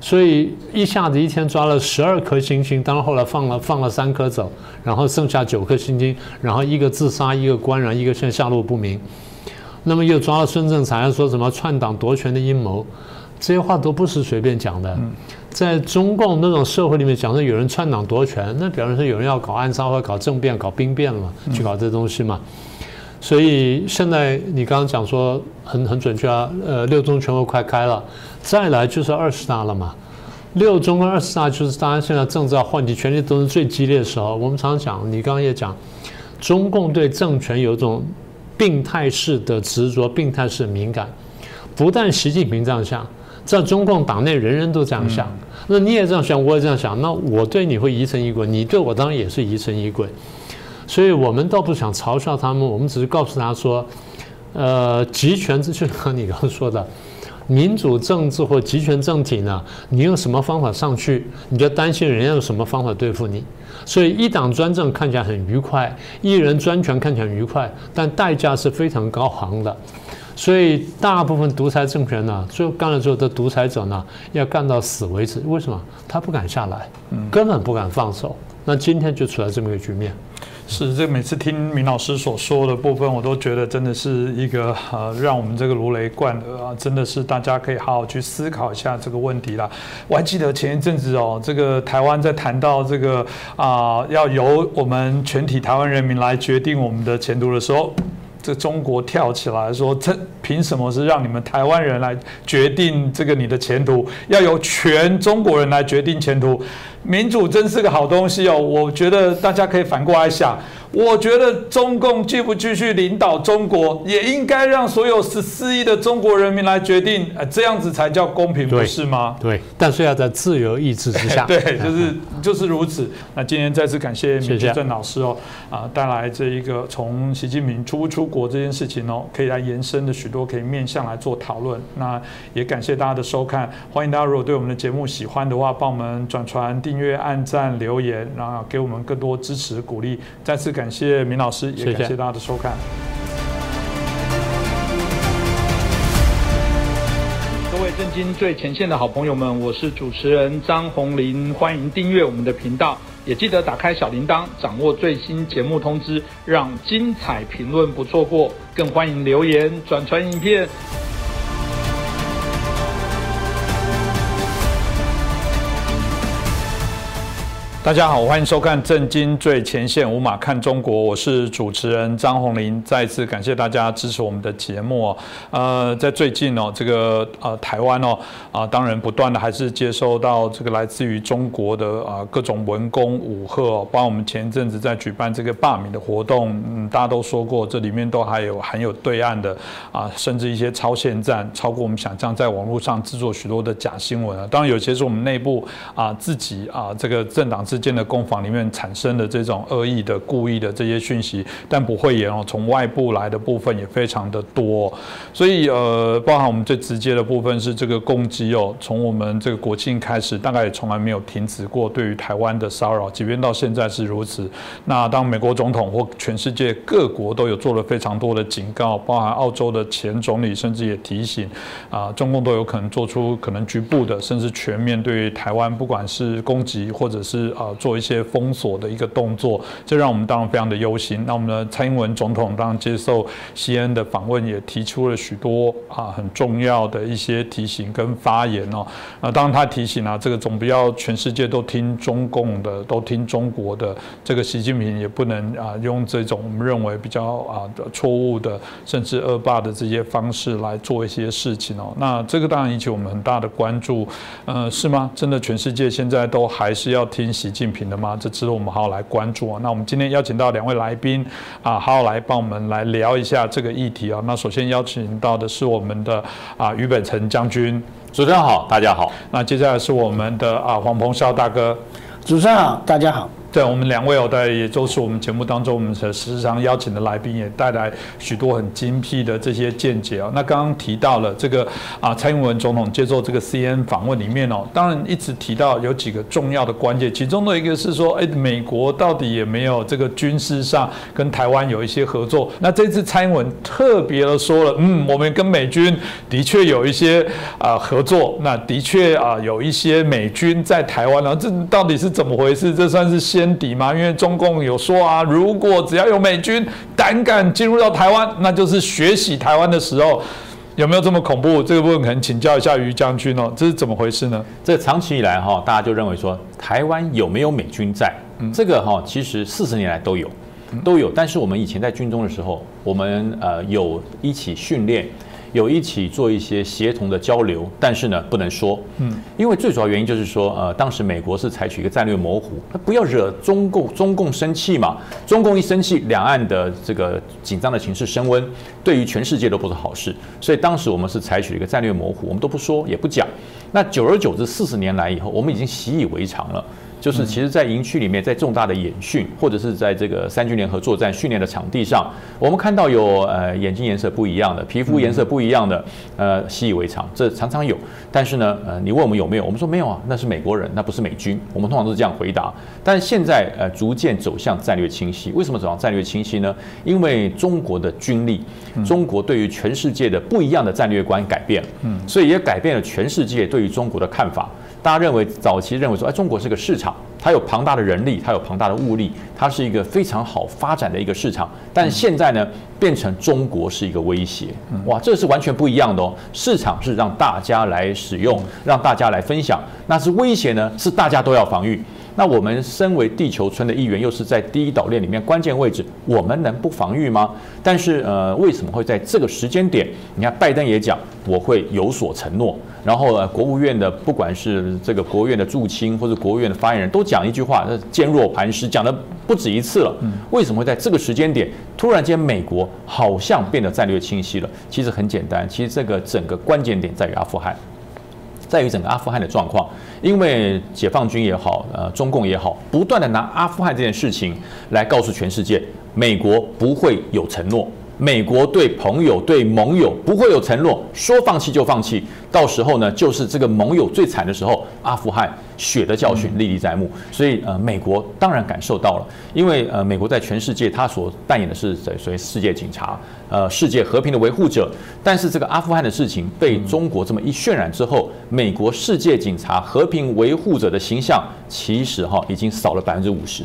所以一下子一天抓了十二颗星星，当然后来放了放了三颗走，然后剩下九颗星星，然后一个自杀，一个官然，一个现在下落不明，那么又抓了孙政才，说什么篡党夺权的阴谋，这些话都不是随便讲的。在中共那种社会里面，讲说有人篡党夺权，那表示说有人要搞暗杀或者搞政变、搞兵变了嘛，去搞这东西嘛。所以现在你刚刚讲说很很准确啊，呃，六中全会快开了，再来就是二十大了嘛。六中跟二十大就是大家现在政治要换题，权力都是最激烈的时候。我们常常讲，你刚刚也讲，中共对政权有一种病态式的执着、病态式的敏感，不但习近平这样想。在中共党内，人人都这样想，那你也这样想，我也这样想，那我对你会疑神疑鬼，你对我当然也是疑神疑鬼，所以我们倒不想嘲笑他们，我们只是告诉他说，呃，集权就像你刚刚说的，民主政治或集权政体呢，你用什么方法上去，你就担心人家用什么方法对付你，所以一党专政看起来很愉快，一人专权看起来愉快，但代价是非常高昂的。所以大部分独裁政权呢，最后干了之后的独裁者呢，要干到死为止。为什么？他不敢下来，根本不敢放手。那今天就出来这么一个局面。是，这每次听明老师所说的部分，我都觉得真的是一个呃，让我们这个如雷贯耳啊，真的是大家可以好好去思考一下这个问题啦。我还记得前一阵子哦，这个台湾在谈到这个啊，要由我们全体台湾人民来决定我们的前途的时候。这中国跳起来说：“这凭什么是让你们台湾人来决定这个你的前途？要由全中国人来决定前途？民主真是个好东西哦！我觉得大家可以反过来想。”我觉得中共继不继续领导中国，也应该让所有十四亿的中国人民来决定，呃，这样子才叫公平，不是吗？对，但是要在自由意志之下。对，就是就是如此。那今天再次感谢米志正老师哦，啊，带来这一个从习近平出不出国这件事情哦，可以来延伸的许多。多可以面向来做讨论。那也感谢大家的收看，欢迎大家如果对我们的节目喜欢的话，帮我们转传、订阅、按赞、留言，然后给我们更多支持鼓励。再次感谢明老师，也感谢大家的收看。各位震惊最前线的好朋友们，我是主持人张宏林，欢迎订阅我们的频道，也记得打开小铃铛，掌握最新节目通知，让精彩评论不错过。更欢迎留言、转传影片。大家好，欢迎收看《震惊最前线》，无马看中国，我是主持人张宏林。再次感谢大家支持我们的节目。呃，在最近哦，这个呃台湾哦啊，当然不断的还是接收到这个来自于中国的啊各种文攻武吓，包括我们前一阵子在举办这个罢免的活动，嗯，大家都说过，这里面都还有含有对岸的啊，甚至一些超限战，超过我们想象，在网络上制作许多的假新闻啊。当然有些是我们内部啊自己啊这个政党之间的攻防里面产生的这种恶意的、故意的这些讯息，但不会言哦，从外部来的部分也非常的多，所以呃，包含我们最直接的部分是这个攻击哦，从我们这个国庆开始，大概也从来没有停止过对于台湾的骚扰，即便到现在是如此。那当美国总统或全世界各国都有做了非常多的警告，包含澳洲的前总理甚至也提醒啊，中共都有可能做出可能局部的甚至全面对于台湾，不管是攻击或者是啊。做一些封锁的一个动作，这让我们当然非常的忧心。那我们的蔡英文总统当然接受 C N 的访问，也提出了许多啊很重要的一些提醒跟发言哦。啊当然他提醒啊，这个总不要全世界都听中共的，都听中国的。这个习近平也不能啊用这种我们认为比较啊错误的，甚至恶霸的这些方式来做一些事情哦。那这个当然引起我们很大的关注。呃，是吗？真的全世界现在都还是要听习近？平的吗？这值得我们好好来关注啊。那我们今天邀请到两位来宾啊，好好来帮我们来聊一下这个议题啊。那首先邀请到的是我们的啊于本成将军，主持人好，大家好。那接下来是我们的啊黄鹏霄大哥，主持人好，大家好。对我们两位哦，对，也都是我们节目当中我们时常邀请的来宾，也带来许多很精辟的这些见解哦。那刚刚提到了这个啊，蔡英文总统接受这个 C N 访问里面哦，当然一直提到有几个重要的关键，其中的一个是说，哎，美国到底也没有这个军事上跟台湾有一些合作。那这次蔡英文特别的说了，嗯，我们跟美军的确有一些啊合作，那的确啊有一些美军在台湾呢，这到底是怎么回事？这算是新先底嘛？因为中共有说啊，如果只要有美军胆敢进入到台湾，那就是学习台湾的时候，有没有这么恐怖？这个部分可能请教一下于将军哦，这是怎么回事呢？这长期以来哈，大家就认为说台湾有没有美军在？这个哈，其实四十年来都有，都有。但是我们以前在军中的时候，我们呃有一起训练。有一起做一些协同的交流，但是呢，不能说，嗯，因为最主要原因就是说，呃，当时美国是采取一个战略模糊，他不要惹中共，中共生气嘛，中共一生气，两岸的这个紧张的情势升温，对于全世界都不是好事，所以当时我们是采取一个战略模糊，我们都不说，也不讲，那久而久之，四十年来以后，我们已经习以为常了。就是其实，在营区里面，在重大的演训，或者是在这个三军联合作战训练的场地上，我们看到有呃眼睛颜色不一样的，皮肤颜色不一样的，呃习以为常，这常常有。但是呢，呃，你问我们有没有？我们说没有啊，那是美国人，那不是美军。我们通常都是这样回答。但是现在呃逐渐走向战略清晰。为什么走向战略清晰呢？因为中国的军力，中国对于全世界的不一样的战略观改变，嗯，所以也改变了全世界对于中国的看法。大家认为早期认为说，哎，中国是个市场，它有庞大的人力，它有庞大的物力，它是一个非常好发展的一个市场。但现在呢，变成中国是一个威胁，哇，这是完全不一样的哦。市场是让大家来使用，让大家来分享，那是威胁呢，是大家都要防御。那我们身为地球村的一员，又是在第一岛链里面关键位置，我们能不防御吗？但是，呃，为什么会在这个时间点？你看，拜登也讲我会有所承诺，然后呢，国务院的不管是这个国务院的驻青或者国务院的发言人都讲一句话，坚若磐石，讲的不止一次了。为什么会在这个时间点突然间美国好像变得战略清晰了？其实很简单，其实这个整个关键点在于阿富汗。在于整个阿富汗的状况，因为解放军也好，呃，中共也好，不断的拿阿富汗这件事情来告诉全世界，美国不会有承诺，美国对朋友、对盟友不会有承诺，说放弃就放弃。到时候呢，就是这个盟友最惨的时候，阿富汗血的教训历历在目。所以呃，美国当然感受到了，因为呃，美国在全世界它所扮演的是所谓世界警察，呃，世界和平的维护者。但是这个阿富汗的事情被中国这么一渲染之后，美国世界警察、和平维护者的形象其实哈已经少了百分之五十。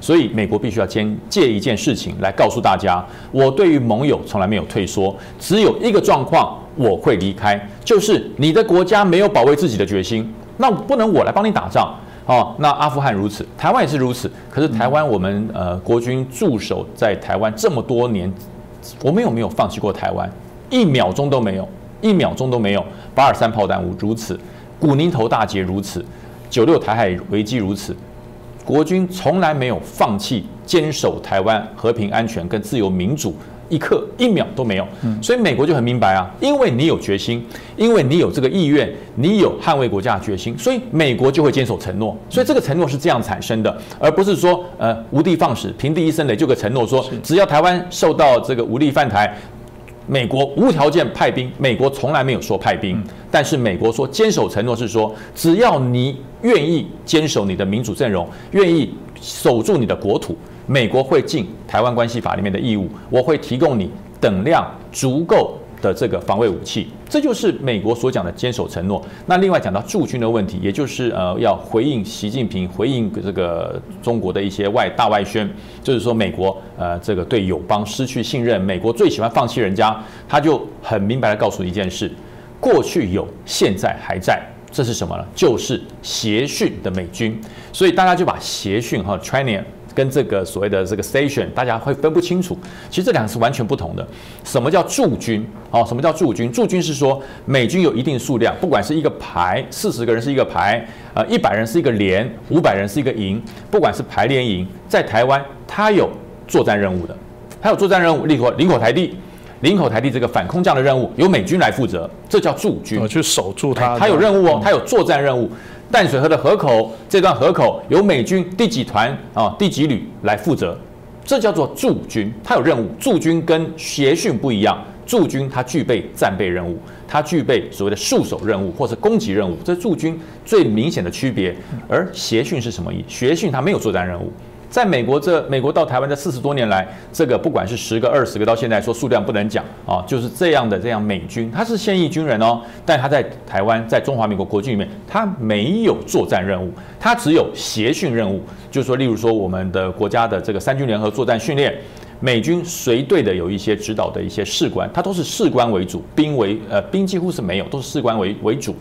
所以美国必须要先借一件事情来告诉大家，我对于盟友从来没有退缩，只有一个状况。我会离开，就是你的国家没有保卫自己的决心，那不能我来帮你打仗哦。那阿富汗如此，台湾也是如此。可是台湾我们呃国军驻守在台湾这么多年，我们有没有放弃过台湾？一秒钟都没有，一秒钟都没有。八二三炮弹如此，古宁头大捷如此，九六台海危机如此，国军从来没有放弃坚守台湾和平安全跟自由民主。一刻一秒都没有，所以美国就很明白啊，因为你有决心，因为你有这个意愿，你有捍卫国家的决心，所以美国就会坚守承诺。所以这个承诺是这样产生的，而不是说呃无的放矢，平地一声雷就个承诺说，只要台湾受到这个武力犯台，美国无条件派兵。美国从来没有说派兵，但是美国说坚守承诺是说，只要你愿意坚守你的民主阵容，愿意守住你的国土。美国会尽台湾关系法里面的义务，我会提供你等量足够的这个防卫武器，这就是美国所讲的坚守承诺。那另外讲到驻军的问题，也就是呃要回应习近平回应这个中国的一些外大外宣，就是说美国呃这个对友邦失去信任，美国最喜欢放弃人家，他就很明白的告诉一件事：过去有，现在还在。这是什么呢？就是协训的美军。所以大家就把协训和 training。跟这个所谓的这个 station，大家会分不清楚。其实这两个是完全不同的。什么叫驻军？哦，什么叫驻军？驻军是说美军有一定数量，不管是一个排，四十个人是一个排，呃，一百人是一个连，五百人是一个营，不管是排连营，在台湾它有作战任务的，它有作战任务，例如林口台地，林口台地这个反空降的任务由美军来负责，这叫驻军。我去守住它，它有任务哦，它有作战任务。淡水河的河口，这段河口由美军第几团啊、第几旅来负责，这叫做驻军，它有任务。驻军跟协训不一样，驻军它具备战备任务，它具备所谓的戍守任务或者攻击任务，这是驻军最明显的区别。而协训是什么意？协训它没有作战任务。在美国，这美国到台湾这四十多年来，这个不管是十个、二十个，到现在说数量不能讲啊，就是这样的这样美军，他是现役军人哦，但他在台湾，在中华民国国军里面，他没有作战任务，他只有协训任务，就是说，例如说我们的国家的这个三军联合作战训练，美军随队的有一些指导的一些士官，他都是士官为主，兵为呃兵几乎是没有，都是士官为为主，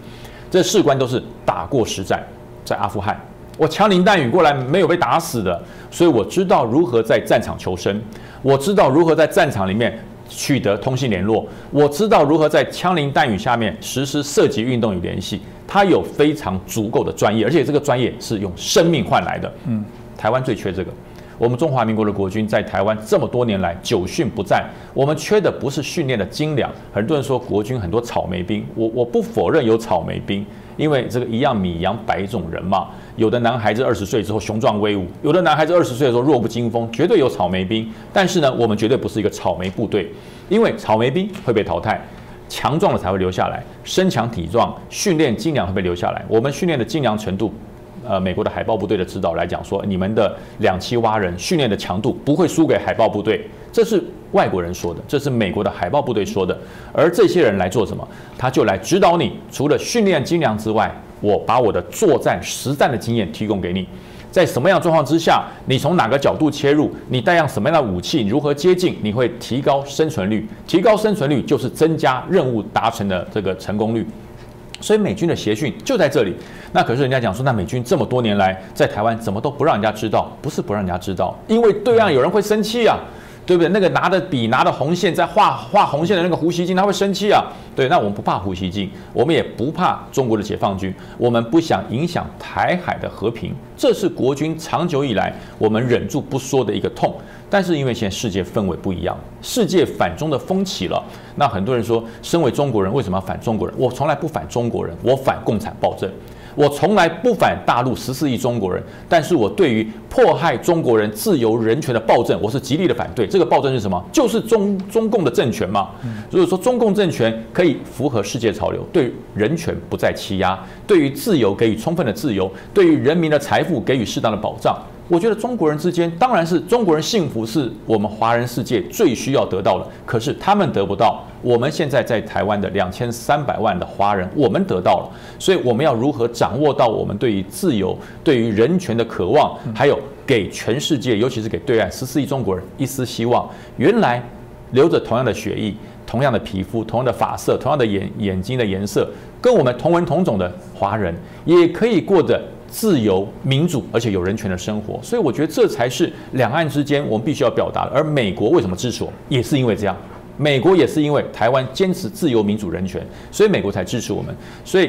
这士官都是打过实战，在阿富汗。我枪林弹雨过来没有被打死的，所以我知道如何在战场求生，我知道如何在战场里面取得通信联络，我知道如何在枪林弹雨下面实施射击运动与联系。他有非常足够的专业，而且这个专业是用生命换来的。嗯，台湾最缺这个。我们中华民国的国军在台湾这么多年来久训不战，我们缺的不是训练的精良。很多人说国军很多草莓兵，我我不否认有草莓兵，因为这个一样米养百种人嘛。有的男孩子二十岁之后雄壮威武，有的男孩子二十岁的时候弱不禁风，绝对有草莓兵。但是呢，我们绝对不是一个草莓部队，因为草莓兵会被淘汰，强壮的才会留下来，身强体壮、训练精良会被留下来。我们训练的精良程度，呃，美国的海豹部队的指导来讲说，你们的两栖蛙人训练的强度不会输给海豹部队，这是外国人说的，这是美国的海豹部队说的。而这些人来做什么？他就来指导你，除了训练精良之外。我把我的作战实战的经验提供给你，在什么样状况之下，你从哪个角度切入，你带上什么样的武器，如何接近，你会提高生存率。提高生存率就是增加任务达成的这个成功率。所以美军的协训就在这里。那可是人家讲说，那美军这么多年来在台湾怎么都不让人家知道？不是不让人家知道，因为对岸有人会生气啊。对不对？那个拿着笔拿着红线在画画红线的那个胡锡进，他会生气啊。对，那我们不怕胡锡进，我们也不怕中国的解放军，我们不想影响台海的和平，这是国军长久以来我们忍住不说的一个痛。但是因为现在世界氛围不一样，世界反中的风起了，那很多人说，身为中国人为什么要反中国人？我从来不反中国人，我反共产暴政。我从来不反大陆十四亿中国人，但是我对于迫害中国人自由人权的暴政，我是极力的反对。这个暴政是什么？就是中中共的政权嘛。如果说中共政权可以符合世界潮流，对人权不再欺压，对于自由给予充分的自由，对于人民的财富给予适当的保障。我觉得中国人之间当然是中国人幸福，是我们华人世界最需要得到的。可是他们得不到，我们现在在台湾的两千三百万的华人，我们得到了。所以我们要如何掌握到我们对于自由、对于人权的渴望，还有给全世界，尤其是给对岸十四亿中国人一丝希望？原来流着同样的血液、同样的皮肤、同样的发色、同样的眼眼睛的颜色，跟我们同文同种的华人，也可以过着。自由、民主，而且有人权的生活，所以我觉得这才是两岸之间我们必须要表达的。而美国为什么支持我，也是因为这样。美国也是因为台湾坚持自由、民主、人权，所以美国才支持我们。所以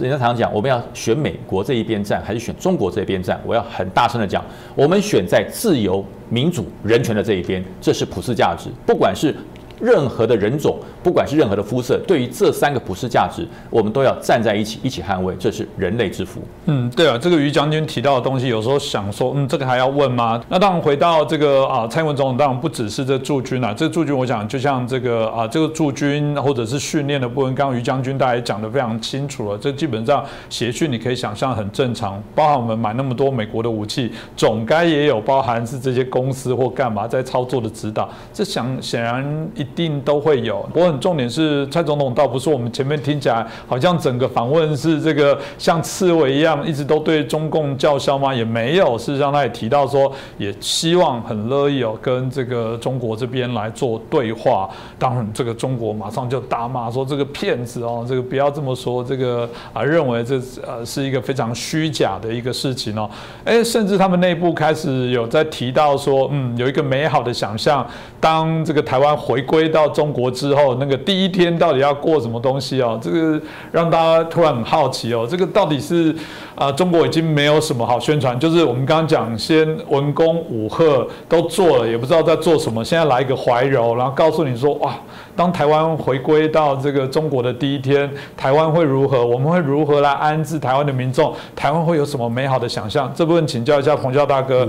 人家常常讲，我们要选美国这一边站，还是选中国这一边站？我要很大声的讲，我们选在自由、民主、人权的这一边，这是普世价值，不管是。任何的人种，不管是任何的肤色，对于这三个普世价值，我们都要站在一起，一起捍卫，这是人类之福。嗯，对啊，这个于将军提到的东西，有时候想说，嗯，这个还要问吗？那当然，回到这个啊，蔡文总统当然不只是这驻军啊，这驻军，我想就像这个啊，这个驻军或者是训练的部分，刚刚于将军大家也讲得非常清楚了。这基本上协训，你可以想象很正常，包含我们买那么多美国的武器，总该也有包含是这些公司或干嘛在操作的指导。这想显然一。定都会有，不过很重点是蔡总统倒不是我们前面听起来好像整个访问是这个像刺猬一样，一直都对中共叫嚣吗？也没有，事实上他也提到说，也希望很乐意哦跟这个中国这边来做对话。当然，这个中国马上就大骂说这个骗子哦，这个不要这么说，这个啊认为这呃是一个非常虚假的一个事情哦。哎，甚至他们内部开始有在提到说，嗯，有一个美好的想象，当这个台湾回归。归到中国之后，那个第一天到底要过什么东西哦？这个让大家突然很好奇哦。这个到底是啊，中国已经没有什么好宣传，就是我们刚刚讲，先文公武赫都做了，也不知道在做什么。现在来一个怀柔，然后告诉你说，哇，当台湾回归到这个中国的第一天，台湾会如何？我们会如何来安置台湾的民众？台湾会有什么美好的想象？这部分请教一下彭教大哥，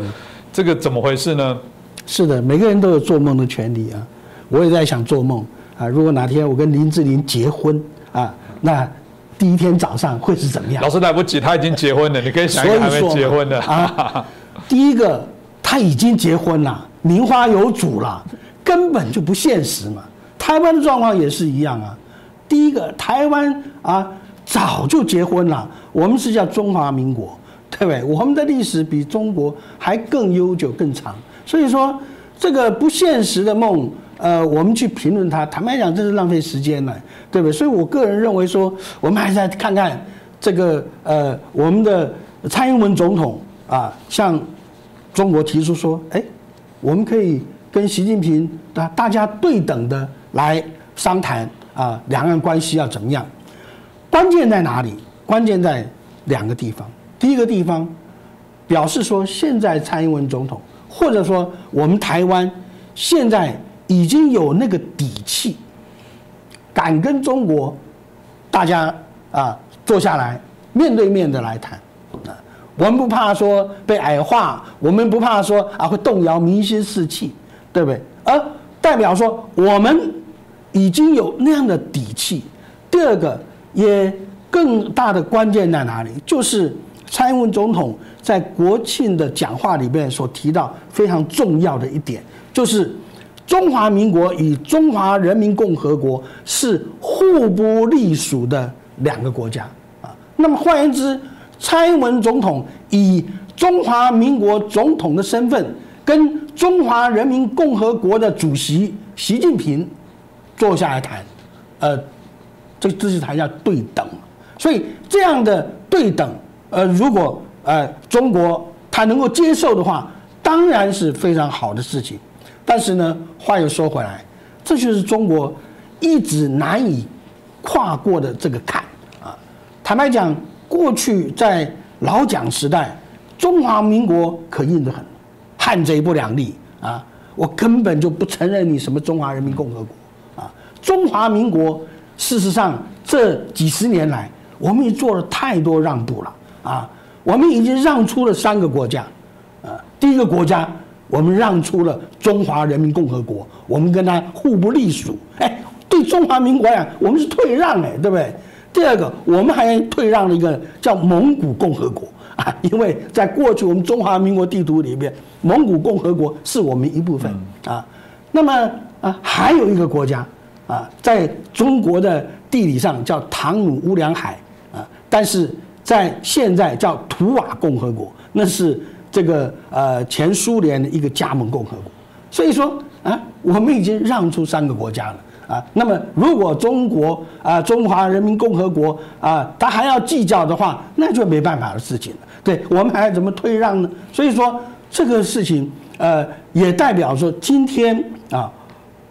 这个怎么回事呢？是的，每个人都有做梦的权利啊。我也在想做梦啊！如果哪天我跟林志玲结婚啊，那第一天早上会是怎么样？老师来不及，他已经结婚了。你可以想一想，还没结婚的啊。第一个，他已经结婚了，名花有主了，根本就不现实嘛。台湾的状况也是一样啊。第一个，台湾啊早就结婚了，我们是叫中华民国，对不对？我们的历史比中国还更悠久、更长。所以说，这个不现实的梦。呃，我们去评论他，坦白讲，这是浪费时间了，对不对？所以我个人认为说，我们还是来看看这个呃，我们的蔡英文总统啊，向中国提出说，哎，我们可以跟习近平大大家对等的来商谈啊，两岸关系要怎么样？关键在哪里？关键在两个地方。第一个地方表示说，现在蔡英文总统或者说我们台湾现在。已经有那个底气，敢跟中国大家啊坐下来面对面的来谈啊，我们不怕说被矮化，我们不怕说啊会动摇民心士气，对不对？而代表说我们已经有那样的底气。第二个，也更大的关键在哪里？就是蔡英文总统在国庆的讲话里面所提到非常重要的一点，就是。中华民国与中华人民共和国是互不隶属的两个国家啊。那么换言之，蔡英文总统以中华民国总统的身份，跟中华人民共和国的主席习近平坐下来谈，呃，这这是谈叫对等。所以这样的对等，呃，如果呃中国他能够接受的话，当然是非常好的事情。但是呢，话又说回来，这就是中国一直难以跨过的这个坎啊。坦白讲，过去在老蒋时代，中华民国可硬得很，汉贼不两立啊，我根本就不承认你什么中华人民共和国啊。中华民国事实上这几十年来，我们也做了太多让步了啊，我们已经让出了三个国家，啊，第一个国家我们让出了中华人民共和国，我们跟他互不隶属，哎，对中华民国呀，我们是退让哎，对不对？第二个，我们还退让了一个叫蒙古共和国啊，因为在过去我们中华民国地图里面，蒙古共和国是我们一部分啊。那么啊，还有一个国家啊，在中国的地理上叫唐努乌梁海啊，但是在现在叫图瓦共和国，那是这个呃前苏联的一个加盟共和国。所以说啊，我们已经让出三个国家了。啊，那么如果中国啊，中华人民共和国啊，他还要计较的话，那就没办法的事情了。对我们还要怎么退让呢？所以说这个事情，呃，也代表说今天啊，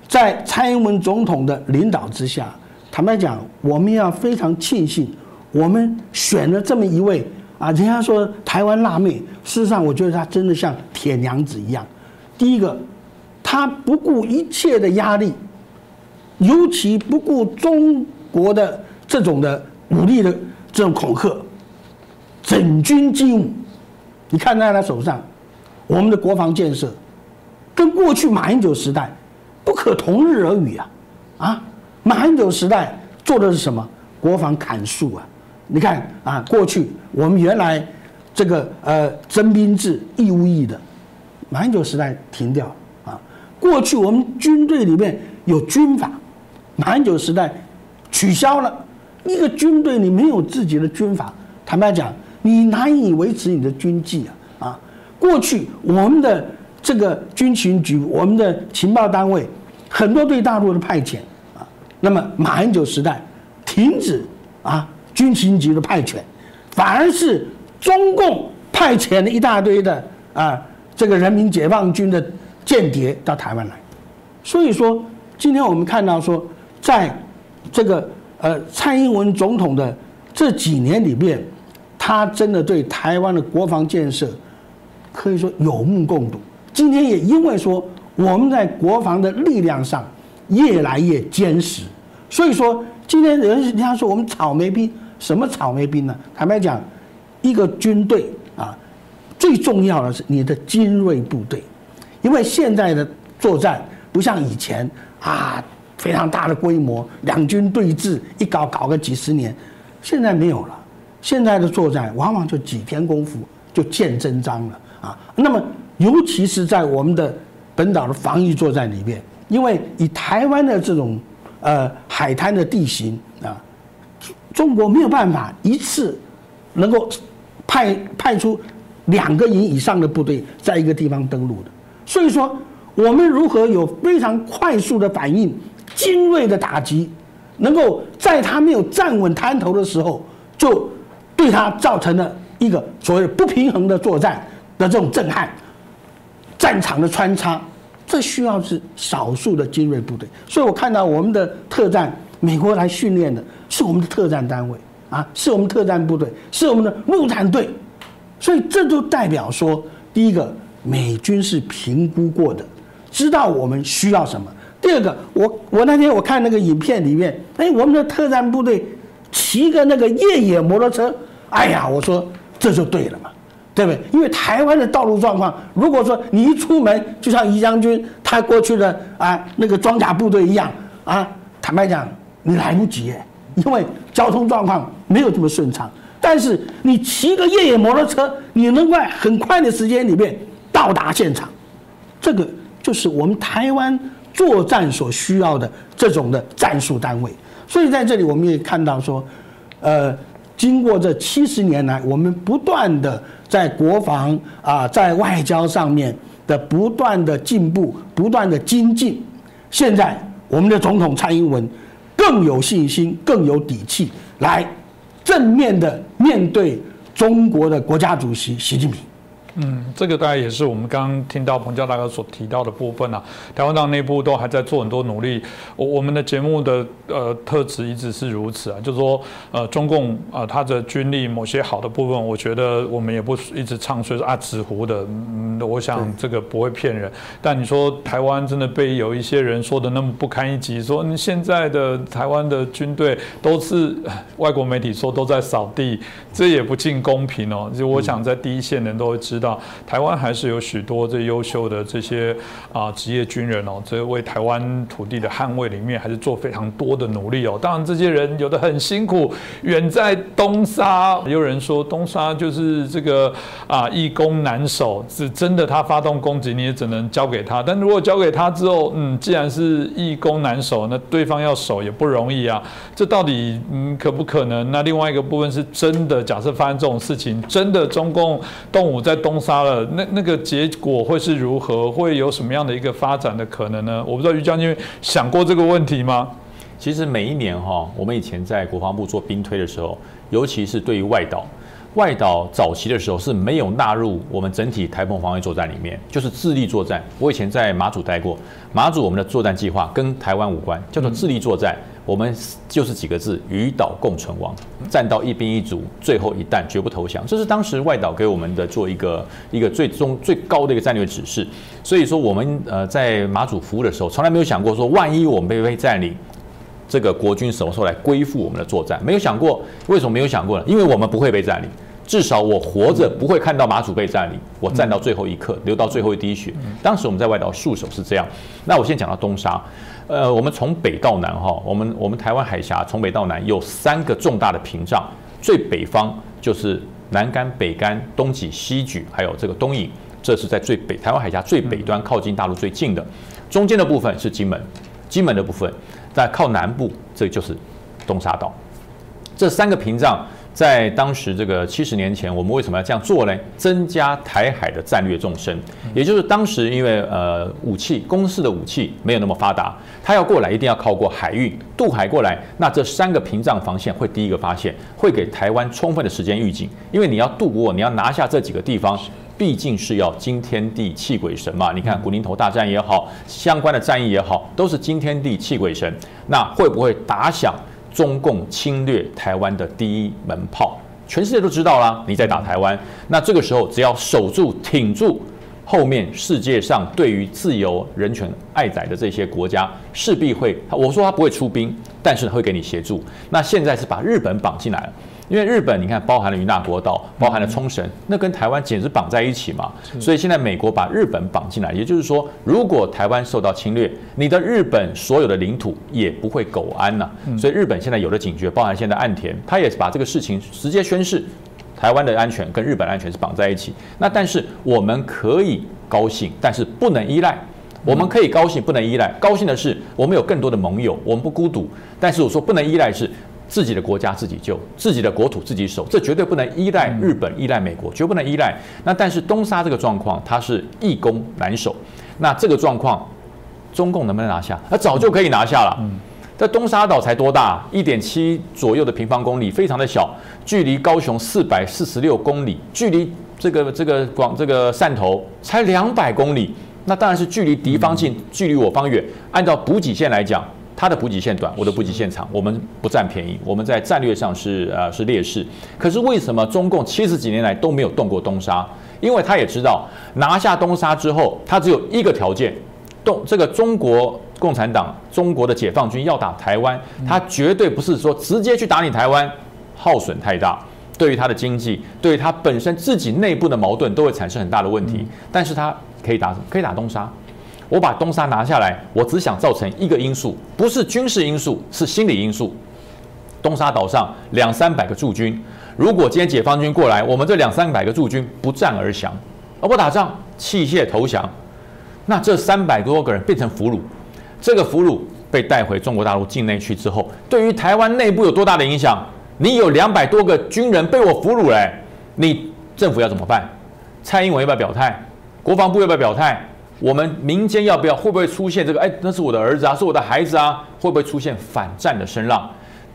在蔡英文总统的领导之下，坦白讲，我们要非常庆幸，我们选了这么一位啊，人家说台湾辣妹，事实上我觉得她真的像铁娘子一样。第一个，她不顾一切的压力。尤其不顾中国的这种的武力的这种恐吓，整军经武，你看在她手上，我们的国防建设跟过去马英九时代不可同日而语啊！啊，马英九时代做的是什么？国防砍树啊！你看啊，过去我们原来这个呃征兵制义务役的，马英九时代停掉啊。过去我们军队里面有军法。马英九时代取消了一个军队，你没有自己的军法，坦白讲，你难以维持你的军纪啊！啊，过去我们的这个军情局，我们的情报单位很多对大陆的派遣啊，那么马英九时代停止啊军情局的派遣，反而是中共派遣了一大堆的啊这个人民解放军的间谍到台湾来，所以说今天我们看到说。在这个呃蔡英文总统的这几年里面，他真的对台湾的国防建设可以说有目共睹。今天也因为说我们在国防的力量上越来越坚实，所以说今天人家说我们草莓兵，什么草莓兵呢？坦白讲，一个军队啊，最重要的是你的精锐部队，因为现在的作战不像以前啊。非常大的规模，两军对峙，一搞搞个几十年，现在没有了。现在的作战往往就几天功夫就见真章了啊。那么，尤其是在我们的本岛的防御作战里面，因为以台湾的这种呃海滩的地形，中国没有办法一次能够派派出两个营以上的部队在一个地方登陆的。所以说，我们如何有非常快速的反应？精锐的打击，能够在他没有站稳滩头的时候，就对他造成了一个所谓不平衡的作战的这种震撼。战场的穿插，这需要是少数的精锐部队。所以我看到我们的特战，美国来训练的是我们的特战单位啊，是我们特战部队，是我们的陆战队。所以这就代表说，第一个，美军是评估过的，知道我们需要什么。第二个，我我那天我看那个影片里面，哎，我们的特战部队骑个那个越野摩托车，哎呀，我说这就对了嘛，对不对？因为台湾的道路状况，如果说你一出门，就像宜将军他过去的啊那个装甲部队一样啊，坦白讲，你来不及，因为交通状况没有这么顺畅。但是你骑个越野摩托车，你能在很快的时间里面到达现场，这个就是我们台湾。作战所需要的这种的战术单位，所以在这里我们也看到说，呃，经过这七十年来，我们不断的在国防啊，在外交上面的不断的进步，不断的精进。现在我们的总统蔡英文更有信心，更有底气来正面的面对中国的国家主席习近平。嗯，这个大概也是我们刚刚听到彭教大哥所提到的部分啊。台湾党内部都还在做很多努力。我我们的节目的呃特质一直是如此啊，就是说呃中共啊他的军力某些好的部分，我觉得我们也不一直唱衰说啊纸糊的。嗯，我想这个不会骗人。但你说台湾真的被有一些人说的那么不堪一击，说你现在的台湾的军队都是 外国媒体说都在扫地，这也不尽公平哦。就我想在第一线人都会知道。台湾还是有许多这优秀的这些啊职业军人哦，这为台湾土地的捍卫里面还是做非常多的努力哦。当然，这些人有的很辛苦，远在东沙，也有人说东沙就是这个啊易攻难守，是真的。他发动攻击，你也只能交给他。但如果交给他之后，嗯，既然是易攻难守，那对方要守也不容易啊。这到底嗯可不可能？那另外一个部分是真的，假设发生这种事情，真的中共动武在封。杀了那那个结果会是如何？会有什么样的一个发展的可能呢？我不知道于将军想过这个问题吗？其实每一年哈，我们以前在国防部做兵推的时候，尤其是对于外岛，外岛早期的时候是没有纳入我们整体台澎防卫作战里面，就是自力作战。我以前在马祖待过，马祖我们的作战计划跟台湾无关，叫做自力作战。我们就是几个字：与岛共存亡，战到一兵一卒，最后一弹绝不投降。这是当时外岛给我们的做一个一个最终最高的一个战略指示。所以说，我们呃在马祖服务的时候，从来没有想过说，万一我们被被占领，这个国军什么时候来归附我们的作战？没有想过。为什么没有想过呢？因为我们不会被占领，至少我活着不会看到马祖被占领，我战到最后一刻，流到最后一滴血。当时我们在外岛戍守是这样。那我先讲到东沙。呃，我们从北到南哈，我们我们台湾海峡从北到南有三个重大的屏障，最北方就是南竿、北竿、东脊、西举，还有这个东引，这是在最北台湾海峡最北端，靠近大陆最近的。中间的部分是金门，金门的部分在靠南部，这就是东沙岛。这三个屏障。在当时这个七十年前，我们为什么要这样做呢？增加台海的战略纵深，也就是当时因为呃武器公司的武器没有那么发达，他要过来一定要靠过海运渡海过来，那这三个屏障防线会第一个发现，会给台湾充分的时间预警，因为你要渡过，你要拿下这几个地方，毕竟是要惊天地泣鬼神嘛。你看古宁头大战也好，相关的战役也好，都是惊天地泣鬼神，那会不会打响？中共侵略台湾的第一门炮，全世界都知道啦。你在打台湾，那这个时候只要守住、挺住，后面世界上对于自由、人权爱仔的这些国家，势必会，我说他不会出兵，但是会给你协助。那现在是把日本绑进来了。因为日本，你看包含了与那国岛，包含了冲绳，那跟台湾简直绑在一起嘛。所以现在美国把日本绑进来，也就是说，如果台湾受到侵略，你的日本所有的领土也不会苟安呐。所以日本现在有了警觉，包含现在岸田，他也是把这个事情直接宣示，台湾的安全跟日本安全是绑在一起。那但是我们可以高兴，但是不能依赖。我们可以高兴，不能依赖。高兴的是我们有更多的盟友，我们不孤独。但是我说不能依赖是。自己的国家自己救，自己的国土自己守，这绝对不能依赖日本、依赖美国，绝不能依赖。那但是东沙这个状况，它是易攻难守。那这个状况，中共能不能拿下？那早就可以拿下了。在东沙岛才多大？一点七左右的平方公里，非常的小。距离高雄四百四十六公里，距离这个这个广这个汕头才两百公里。那当然是距离敌方近，距离我方远。按照补给线来讲。它的补给线短，我的补给线长，我们不占便宜，我们在战略上是呃是劣势。可是为什么中共七十几年来都没有动过东沙？因为他也知道拿下东沙之后，他只有一个条件：动这个中国共产党、中国的解放军要打台湾，他绝对不是说直接去打你台湾，耗损太大，对于他的经济，对于他本身自己内部的矛盾都会产生很大的问题。但是他可以打可以打东沙。我把东沙拿下来，我只想造成一个因素，不是军事因素，是心理因素。东沙岛上两三百个驻军，如果今天解放军过来，我们这两三百个驻军不战而降，而不打仗，弃械投降，那这三百多个人变成俘虏，这个俘虏被带回中国大陆境内去之后，对于台湾内部有多大的影响？你有两百多个军人被我俘虏嘞，你政府要怎么办？蔡英文要不要表态？国防部要不要表态？我们民间要不要会不会出现这个？哎，那是我的儿子啊，是我的孩子啊，会不会出现反战的声浪，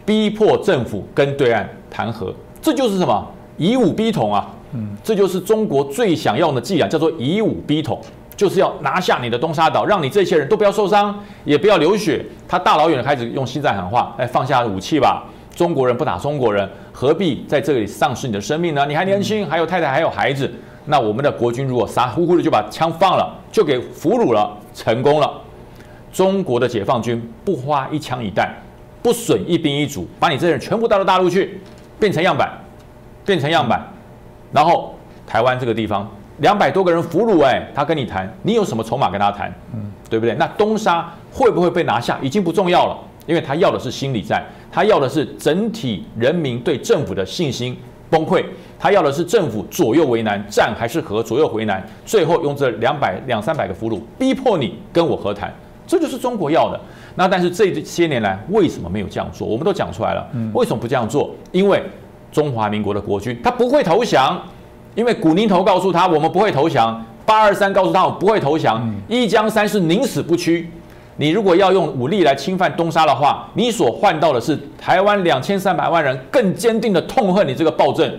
逼迫政府跟对岸谈和？这就是什么以武逼统啊！嗯，这就是中国最想要的伎俩，叫做以武逼统，就是要拿下你的东沙岛，让你这些人都不要受伤，也不要流血。他大老远的开始用心在喊话，哎，放下武器吧，中国人不打中国人，何必在这里丧失你的生命呢？你还年轻，还有太太，还有孩子。那我们的国军如果傻乎乎的就把枪放了，就给俘虏了，成功了。中国的解放军不花一枪一弹，不损一兵一卒，把你这些人全部带到大陆去，变成样板，变成样板。然后台湾这个地方两百多个人俘虏，哎，他跟你谈，你有什么筹码跟他谈？嗯，对不对？那东沙会不会被拿下，已经不重要了，因为他要的是心理战，他要的是整体人民对政府的信心崩溃。他要的是政府左右为难，战还是和？左右为难，最后用这两百两三百个俘虏逼迫你跟我和谈，这就是中国要的。那但是这些年来为什么没有这样做？我们都讲出来了，为什么不这样做？因为中华民国的国军他不会投降，因为古宁头告诉他我们不会投降，八二三告诉他我们不会投降，一江山是宁死不屈。你如果要用武力来侵犯东沙的话，你所换到的是台湾两千三百万人更坚定的痛恨你这个暴政。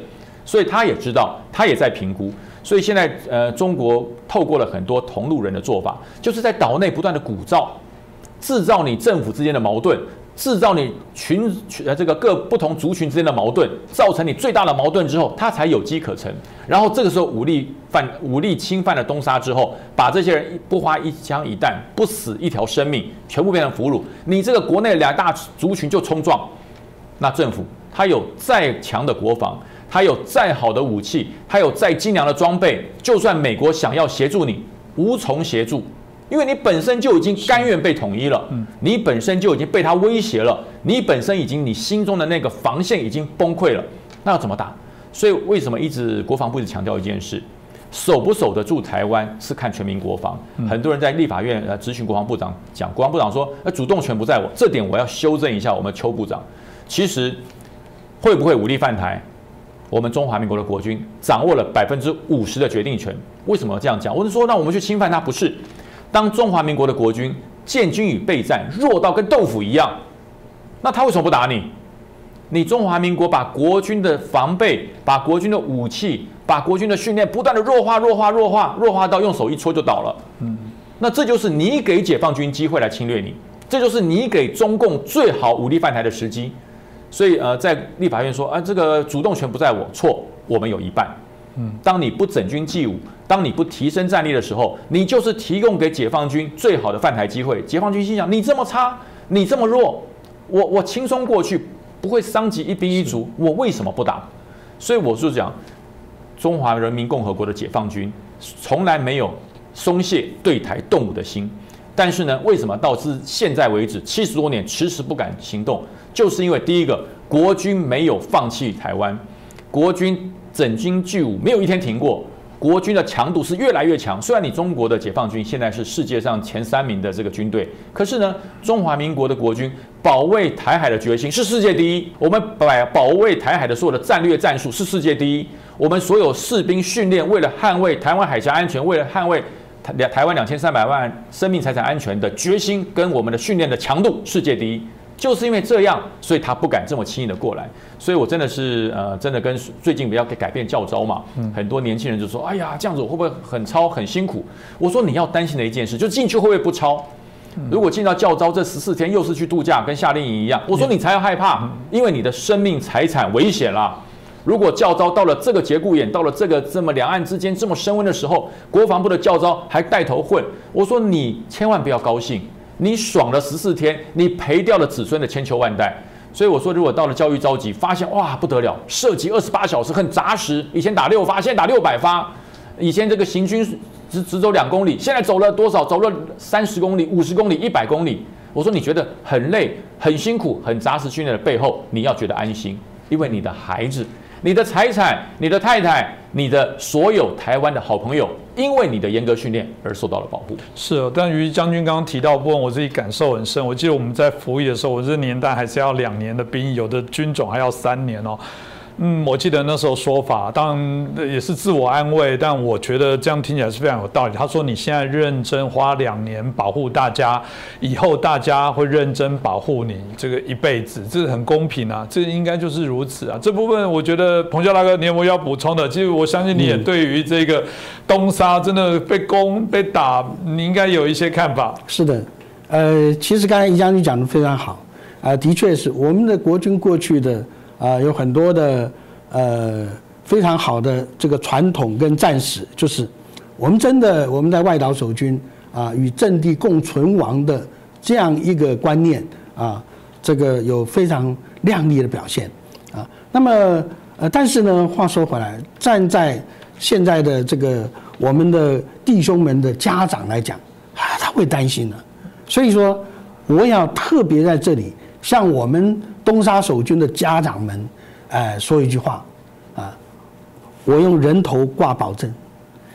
所以他也知道，他也在评估。所以现在，呃，中国透过了很多同路人的做法，就是在岛内不断的鼓噪，制造你政府之间的矛盾，制造你群呃这个各不同族群之间的矛盾，造成你最大的矛盾之后，他才有机可乘。然后这个时候武力犯武力侵犯了东沙之后，把这些人不花一枪一弹，不死一条生命，全部变成俘虏，你这个国内两大族群就冲撞，那政府他有再强的国防。他有再好的武器，他有再精良的装备，就算美国想要协助你，无从协助，因为你本身就已经甘愿被统一了，你本身就已经被他威胁了，你本身已经你心中的那个防线已经崩溃了，那要怎么打？所以为什么一直国防部一直强调一件事，守不守得住台湾是看全民国防。很多人在立法院呃咨询国防部长，讲国防部长说，呃主动权不在我，这点我要修正一下我们邱部长。其实会不会武力犯台？我们中华民国的国军掌握了百分之五十的决定权。为什么这样讲？我是说，那我们去侵犯他不是？当中华民国的国军建军与备战弱到跟豆腐一样，那他为什么不打你？你中华民国把国军的防备、把国军的武器、把国军的训练不断的弱化、弱化、弱化、弱化到用手一戳就倒了。嗯，那这就是你给解放军机会来侵略你，这就是你给中共最好武力犯台的时机。所以，呃，在立法院说，啊，这个主动权不在我，错，我们有一半。嗯，当你不整军纪武，当你不提升战力的时候，你就是提供给解放军最好的犯台机会。解放军心想，你这么差，你这么弱，我我轻松过去，不会伤及一兵一卒，我为什么不打？所以我是讲，中华人民共和国的解放军从来没有松懈对台动武的心，但是呢，为什么到至现在为止七十多年迟迟不敢行动？就是因为第一个，国军没有放弃台湾，国军整军聚武没有一天停过，国军的强度是越来越强。虽然你中国的解放军现在是世界上前三名的这个军队，可是呢，中华民国的国军保卫台海的决心是世界第一。我们保保卫台海的所有的战略战术是世界第一。我们所有士兵训练为了捍卫台湾海峡安全，为了捍卫台台湾两千三百万生命财产安全的决心跟我们的训练的强度世界第一。就是因为这样，所以他不敢这么轻易的过来。所以我真的是呃，真的跟最近比较改变教招嘛，很多年轻人就说：“哎呀，这样子我会不会很超很辛苦？”我说：“你要担心的一件事，就进去会不会不超？如果进到教招这十四天又是去度假，跟夏令营一样，我说你才要害怕，因为你的生命财产危险了。如果教招到了这个节骨眼，到了这个这么两岸之间这么升温的时候，国防部的教招还带头混，我说你千万不要高兴。”你爽了十四天，你赔掉了子孙的千秋万代。所以我说，如果到了教育召集，发现哇不得了，射击二十八小时很扎实。以前打六发，现在打六百发。以前这个行军只只走两公里，现在走了多少？走了三十公里、五十公里、一百公里。我说你觉得很累、很辛苦、很扎实训练的背后，你要觉得安心，因为你的孩子。你的财产、你的太太、你的所有台湾的好朋友，因为你的严格训练而受到了保护。是啊，但于将军刚刚提到部分，我自己感受很深。我记得我们在服役的时候，我这年代还是要两年的兵役，有的军种还要三年哦。嗯，我记得那时候说法，当然也是自我安慰，但我觉得这样听起来是非常有道理。他说：“你现在认真花两年保护大家，以后大家会认真保护你这个一辈子，这是很公平啊，这应该就是如此啊。”这部分我觉得彭教大哥，你有没有要补充的？其实我相信你也对于这个东沙真的被攻被打，你应该有一些看法。是的，呃，其实刚才宜将军讲的非常好啊，的确是我们的国军过去的。啊，有很多的呃非常好的这个传统跟战史，就是我们真的我们在外岛守军啊与阵地共存亡的这样一个观念啊，这个有非常亮丽的表现啊。那么呃，但是呢，话说回来，站在现在的这个我们的弟兄们的家长来讲啊，他会担心的。所以说，我要特别在这里向我们。东沙守军的家长们，哎，说一句话，啊，我用人头挂保证，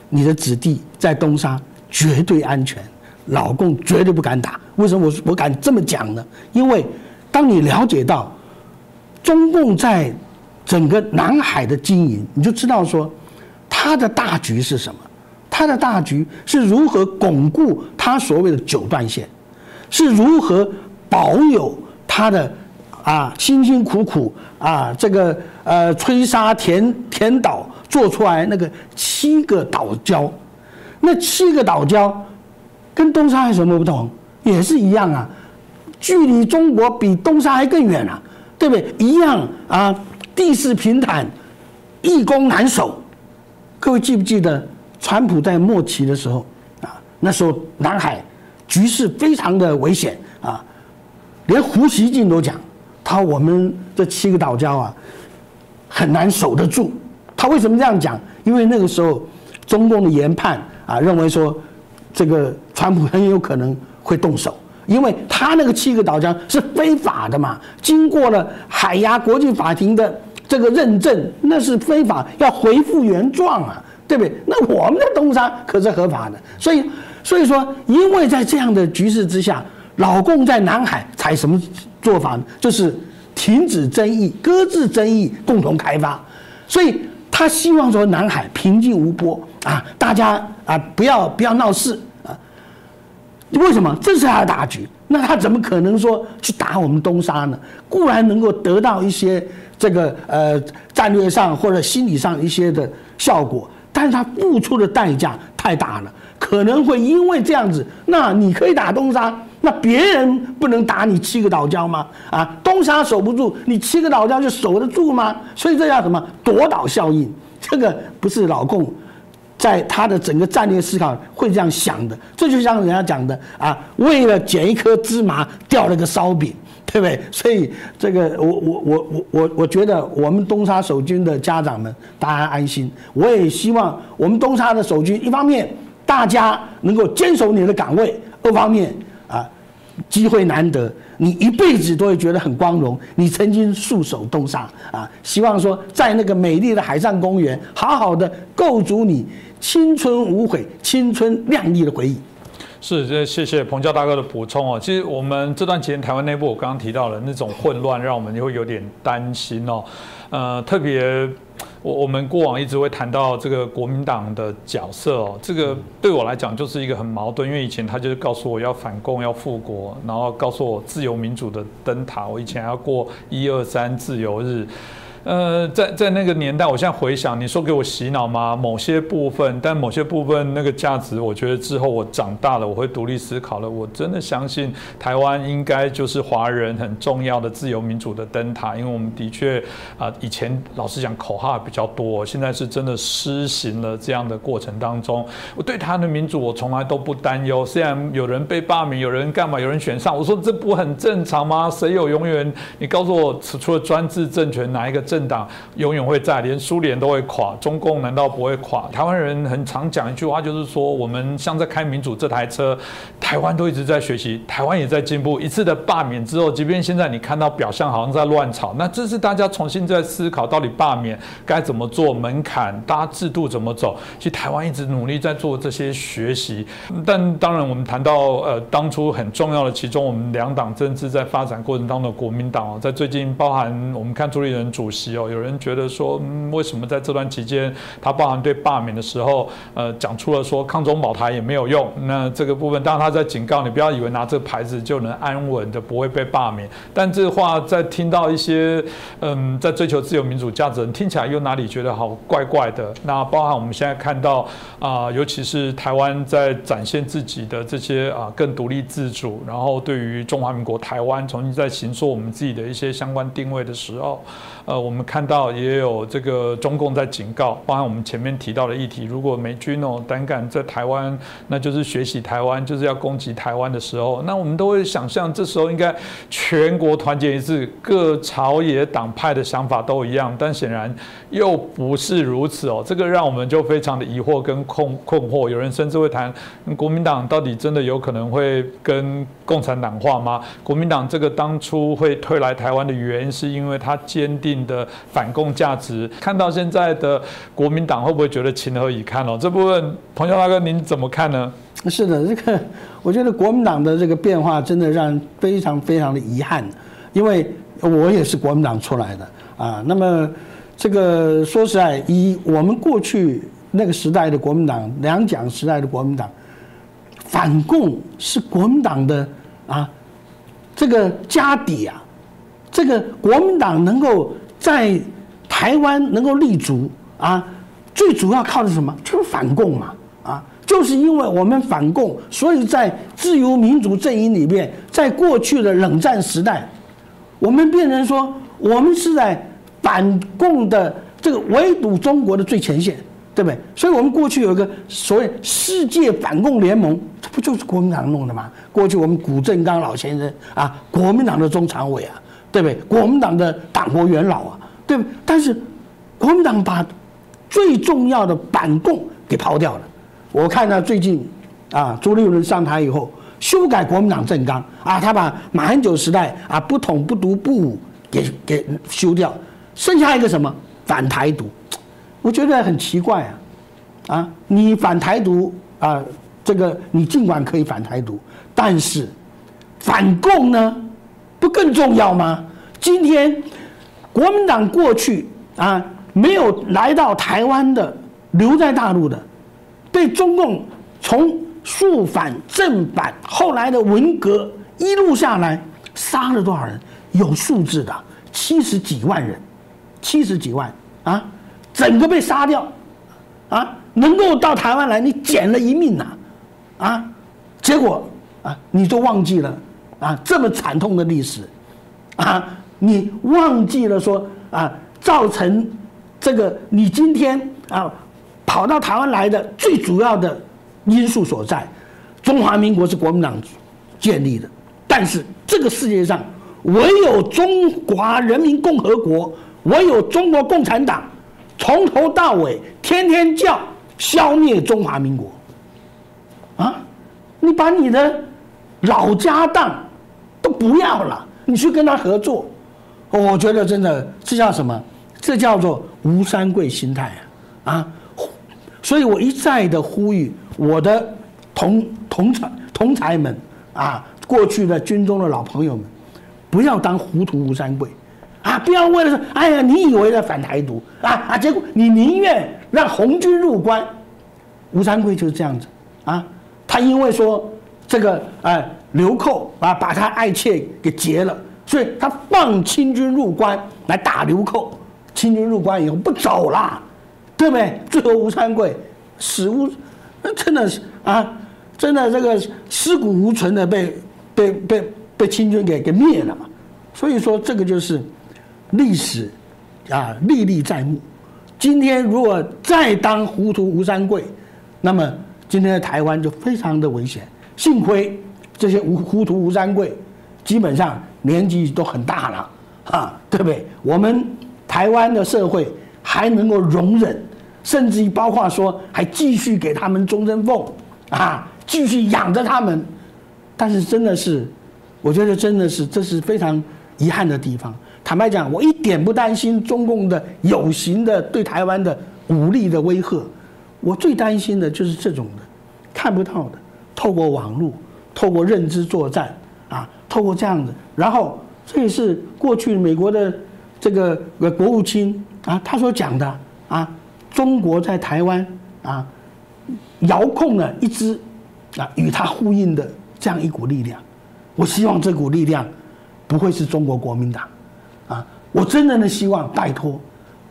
你的子弟在东沙绝对安全，老共绝对不敢打。为什么我我敢这么讲呢？因为当你了解到中共在整个南海的经营，你就知道说他的大局是什么。他的大局是如何巩固他所谓的九段线，是如何保有他的。啊，辛辛苦苦啊，这个呃，吹沙填填岛做出来那个七个岛礁，那七个岛礁跟东沙有什么不同？也是一样啊，距离中国比东沙还更远啊，对不对？一样啊，地势平坦，易攻难守。各位记不记得，川普在末期的时候啊，那时候南海局势非常的危险啊，连胡锡进都讲。他我们这七个岛礁啊，很难守得住。他为什么这样讲？因为那个时候，中共的研判啊，认为说，这个川普很有可能会动手，因为他那个七个岛礁是非法的嘛，经过了海牙国际法庭的这个认证，那是非法，要恢复原状啊，对不对？那我们的东沙可是合法的，所以，所以说，因为在这样的局势之下。老共在南海采什么做法呢？就是停止争议、搁置争议、共同开发。所以他希望说南海平静无波啊，大家啊不要不要闹事啊。为什么？这是他的大局。那他怎么可能说去打我们东沙呢？固然能够得到一些这个呃战略上或者心理上一些的效果，但是他付出的代价太大了，可能会因为这样子，那你可以打东沙。那别人不能打你七个岛礁吗？啊，东沙守不住，你七个岛礁就守得住吗？所以这叫什么夺岛效应？这个不是老共在他的整个战略思考会这样想的。这就像人家讲的啊，为了捡一颗芝麻掉了个烧饼，对不对？所以这个我我我我我我觉得我们东沙守军的家长们大家安心。我也希望我们东沙的守军一方面大家能够坚守你的岗位，二方面。机会难得，你一辈子都会觉得很光荣。你曾经束手东沙啊，希望说在那个美丽的海上公园，好好的构筑你青春无悔、青春亮丽的回忆。是，这谢谢彭教大哥的补充哦。其实我们这段期间台湾内部，我刚刚提到了那种混乱，让我们就会有点担心哦。呃，特别。我我们过往一直会谈到这个国民党的角色哦，这个对我来讲就是一个很矛盾，因为以前他就是告诉我要反共要复国，然后告诉我自由民主的灯塔，我以前要过一二三自由日。呃，在在那个年代，我现在回想，你说给我洗脑吗？某些部分，但某些部分那个价值，我觉得之后我长大了，我会独立思考了。我真的相信台湾应该就是华人很重要的自由民主的灯塔，因为我们的确啊，以前老实讲口号比较多，现在是真的施行了这样的过程当中，我对他的民主我从来都不担忧。虽然有人被罢免，有人干嘛，有人选上，我说这不很正常吗？谁有永远？你告诉我，除了专制政权，哪一个政党永远会在，连苏联都会垮，中共难道不会垮？台湾人很常讲一句话，就是说我们像在开民主这台车，台湾都一直在学习，台湾也在进步。一次的罢免之后，即便现在你看到表象好像在乱吵，那这是大家重新在思考，到底罢免该怎么做，门槛、大家制度怎么走。其实台湾一直努力在做这些学习，但当然我们谈到呃当初很重要的其中，我们两党政治在发展过程当中的国民党哦，在最近包含我们看朱立伦主席。有人觉得说，为什么在这段期间，他包含对罢免的时候，呃，讲出了说抗中保台也没有用。那这个部分，当然他在警告你，不要以为拿这个牌子就能安稳的不会被罢免。但这话在听到一些，嗯，在追求自由民主价值人听起来又哪里觉得好怪怪的？那包含我们现在看到啊，尤其是台湾在展现自己的这些啊更独立自主，然后对于中华民国台湾重新在行说我们自己的一些相关定位的时候，呃，我们看到也有这个中共在警告，包含我们前面提到的议题，如果美军哦胆敢在台湾，那就是学习台湾，就是要攻击台湾的时候，那我们都会想象这时候应该全国团结一致，各朝野党派的想法都一样，但显然又不是如此哦，这个让我们就非常的疑惑跟困困惑。有人甚至会谈，国民党到底真的有可能会跟共产党化吗？国民党这个当初会退来台湾的原因，是因为他坚定的反共价值。看到现在的国民党，会不会觉得情何以堪哦？这部分，彭教大哥您怎么看呢？是的，这个我觉得国民党的这个变化真的让人非常非常的遗憾，因为我也是国民党出来的啊。那么这个说实在，以我们过去那个时代的国民党，两蒋时代的国民党，反共是国民党的啊这个家底啊。这个国民党能够在台湾能够立足啊，最主要靠的是什么？就是反共嘛啊。就是因为我们反共，所以在自由民主阵营里面，在过去的冷战时代，我们变成说，我们是在反共的这个围堵中国的最前线，对不对？所以我们过去有一个所谓世界反共联盟，这不就是国民党弄的吗？过去我们古正刚老先生啊，国民党的中常委啊，对不对？国民党的党国元老啊，对不对？但是国民党把最重要的反共给抛掉了。我看到最近，啊，朱立伦上台以后，修改国民党政纲啊，他把马英九时代啊不统不独不武给给修掉，剩下一个什么反台独，我觉得很奇怪啊，啊，你反台独啊，这个你尽管可以反台独，但是反共呢，更重要吗？今天国民党过去啊没有来到台湾的，留在大陆的。被中共从肃反正反，后来的文革一路下来，杀了多少人？有数字的，七十几万人，七十几万啊，整个被杀掉，啊，能够到台湾来，你捡了一命呐，啊，结果啊，你都忘记了啊，这么惨痛的历史，啊，你忘记了说啊，造成这个你今天啊。跑到台湾来的最主要的因素所在，中华民国是国民党建立的，但是这个世界上唯有中华人民共和国，唯有中国共产党从头到尾天天叫消灭中华民国，啊，你把你的老家当都不要了，你去跟他合作，我觉得真的这叫什么？这叫做吴三桂心态啊，啊。所以我一再的呼吁我的同同才同才们啊，过去的军中的老朋友们，不要当糊涂吴三桂，啊，不要为了说，哎呀，你以为在反台独啊啊，结果你宁愿让红军入关，吴三桂就是这样子啊，他因为说这个哎流寇啊，把他爱妾给劫了，所以他放清军入关来打流寇，清军入关以后不走了。对不对？最后吴三桂死无，真的是啊，真的这个尸骨无存的被被被被清军给给灭了嘛。所以说这个就是历史啊，历历在目。今天如果再当糊涂吴三桂，那么今天的台湾就非常的危险。幸亏这些无糊涂吴三桂基本上年纪都很大了啊，对不对？我们台湾的社会还能够容忍。甚至于包括说，还继续给他们终身俸，啊，继续养着他们。但是真的是，我觉得真的是这是非常遗憾的地方。坦白讲，我一点不担心中共的有形的对台湾的武力的威吓，我最担心的就是这种的看不到的，透过网络，透过认知作战，啊，透过这样子，然后这也是过去美国的这个国务卿啊，他所讲的啊，中国在台湾啊，遥控了一支啊与他呼应的这样一股力量。我希望这股力量不会是中国国民党啊，我真正的希望，拜托，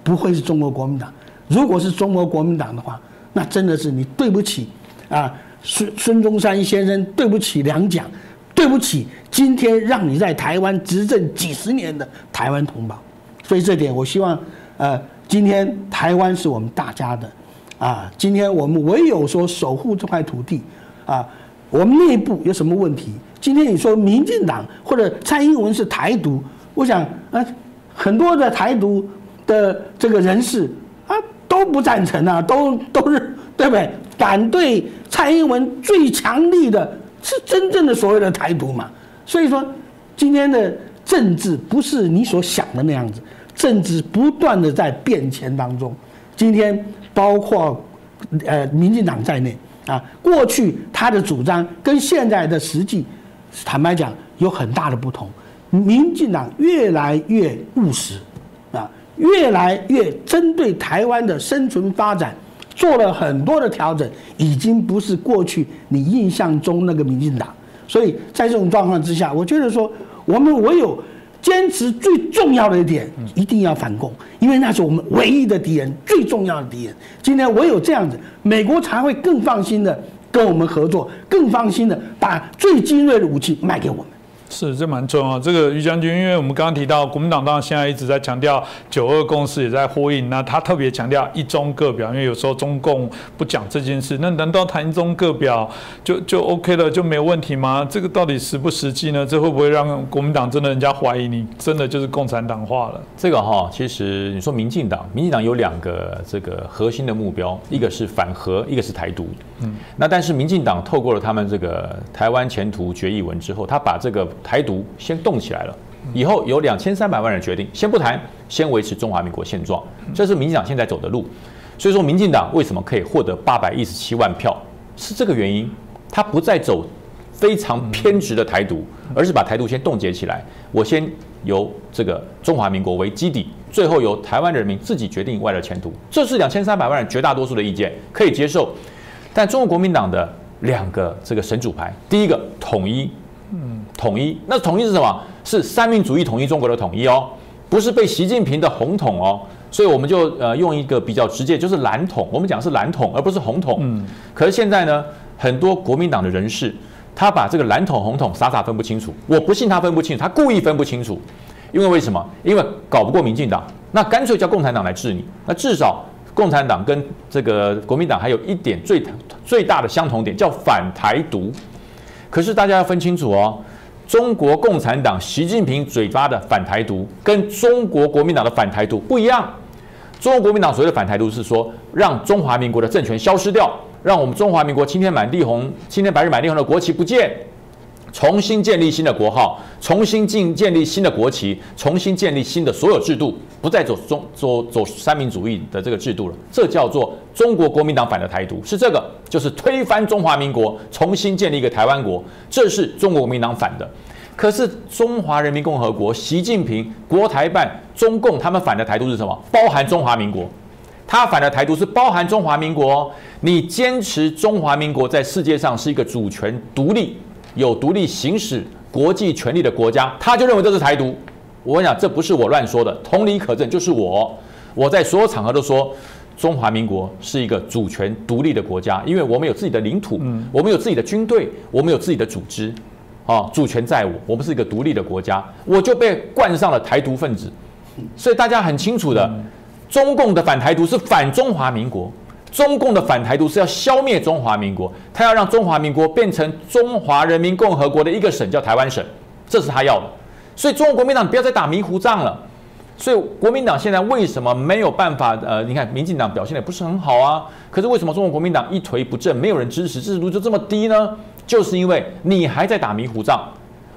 不会是中国国民党。如果是中国国民党的话，那真的是你对不起啊，孙孙中山先生，对不起两蒋，对不起今天让你在台湾执政几十年的台湾同胞。所以这点，我希望，呃，今天台湾是我们大家的，啊，今天我们唯有说守护这块土地，啊，我们内部有什么问题？今天你说民进党或者蔡英文是台独，我想，啊，很多的台独的这个人士啊都不赞成啊，都都是对不对？反对蔡英文最强力的是真正的所谓的台独嘛？所以说，今天的政治不是你所想的那样子。政治不断的在变迁当中，今天包括呃民进党在内啊，过去他的主张跟现在的实际，坦白讲有很大的不同。民进党越来越务实啊，越来越针对台湾的生存发展做了很多的调整，已经不是过去你印象中那个民进党。所以在这种状况之下，我觉得说我们唯有。坚持最重要的一点，一定要反攻，因为那是我们唯一的敌人，最重要的敌人。今天唯有这样子，美国才会更放心的跟我们合作，更放心的把最精锐的武器卖给我们。是，这蛮重要。这个于将军，因为我们刚刚提到国民党当然现在一直在强调九二共识，也在呼应。那他特别强调一中各表，因为有时候中共不讲这件事，那难道谈一中各表就就 OK 了，就没有问题吗？这个到底实不实际呢？这会不会让国民党真的人家怀疑你真的就是共产党化了？这个哈，其实你说民进党，民进党有两个这个核心的目标，一个是反核，一个是台独。嗯，那但是民进党透过了他们这个台湾前途决议文之后，他把这个。台独先动起来了，以后有两千三百万人决定先不谈，先维持中华民国现状，这是民进党现在走的路。所以说，民进党为什么可以获得八百一十七万票，是这个原因。他不再走非常偏执的台独，而是把台独先冻结起来。我先由这个中华民国为基底，最后由台湾人民自己决定未来的前途。这是两千三百万人绝大多数的意见，可以接受。但中国国民党的两个这个神主牌，第一个统一。嗯，统一，那统一是什么？是三民主义统一中国的统一哦，不是被习近平的红统哦。所以我们就呃用一个比较直接，就是蓝统。我们讲是蓝统，而不是红统。嗯。可是现在呢，很多国民党的人士，他把这个蓝统红统傻傻分不清楚。我不信他分不清楚，他故意分不清楚。因为为什么？因为搞不过民进党，那干脆叫共产党来治你。那至少共产党跟这个国民党还有一点最最大的相同点，叫反台独。可是大家要分清楚哦，中国共产党习近平嘴巴的反台独跟中国国民党的反台独不一样。中国国民党所谓的反台独是说，让中华民国的政权消失掉，让我们中华民国青天满地红、青天白日满地红的国旗不见。重新建立新的国号，重新建建立新的国旗，重新建立新的所有制度，不再走中走走三民主义的这个制度了。这叫做中国国民党反的台独，是这个，就是推翻中华民国，重新建立一个台湾国，这是中国国民党反的。可是中华人民共和国习近平国台办中共他们反的台独是什么？包含中华民国，他反的台独是包含中华民国。哦你坚持中华民国在世界上是一个主权独立。有独立行使国际权利的国家，他就认为这是台独。我跟你讲，这不是我乱说的，同理可证，就是我。我在所有场合都说，中华民国是一个主权独立的国家，因为我们有自己的领土，我们有自己的军队，我们有自己的组织，啊，主权在我，我们是一个独立的国家，我就被冠上了台独分子。所以大家很清楚的，中共的反台独是反中华民国。中共的反台独是要消灭中华民国，他要让中华民国变成中华人民共和国的一个省，叫台湾省，这是他要的。所以中国国民党不要再打迷糊仗了。所以国民党现在为什么没有办法？呃，你看民进党表现的不是很好啊，可是为什么中国国民党一颓不振，没有人支持，支持度就这么低呢？就是因为你还在打迷糊仗。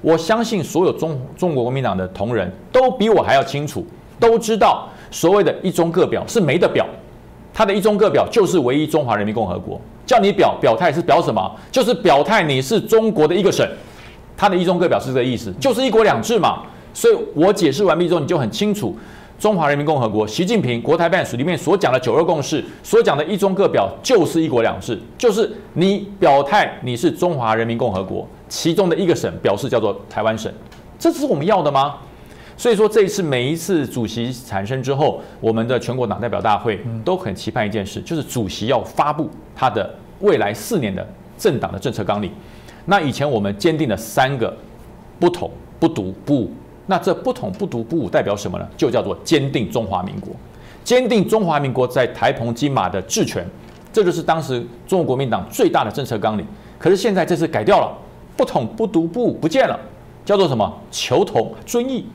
我相信所有中中国国民党的同仁都比我还要清楚，都知道所谓的一中各表是没得表。他的一中各表就是唯一中华人民共和国，叫你表表态是表什么？就是表态你是中国的一个省。他的一中各表是这个意思，就是一国两制嘛。所以我解释完毕之后，你就很清楚，中华人民共和国习近平国台办里面所讲的九二共识，所讲的一中各表，就是一国两制，就是你表态你是中华人民共和国其中的一个省，表示叫做台湾省，这是我们要的吗？所以说这一次每一次主席产生之后，我们的全国党代表大会都很期盼一件事，就是主席要发布他的未来四年的政党的政策纲领。那以前我们坚定了三个不统、不独、不武。那这不统不独不武代表什么呢？就叫做坚定中华民国，坚定中华民国在台澎金马的治权，这就是当时中国国民党最大的政策纲领。可是现在这次改掉了，不统不独不武不见了，叫做什么？求同尊义。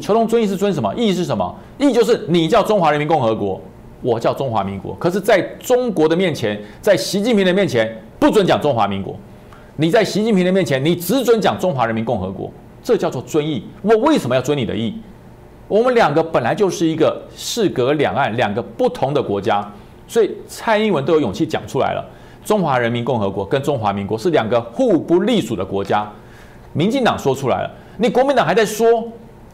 求同尊义是尊什么？义是什么？义就是你叫中华人民共和国，我叫中华民国。可是在中国的面前，在习近平的面前，不准讲中华民国。你在习近平的面前，你只准讲中华人民共和国。这叫做尊义。我为什么要尊你的义？我们两个本来就是一个事隔两岸两个不同的国家，所以蔡英文都有勇气讲出来了。中华人民共和国跟中华民国是两个互不隶属的国家。民进党说出来了，你国民党还在说，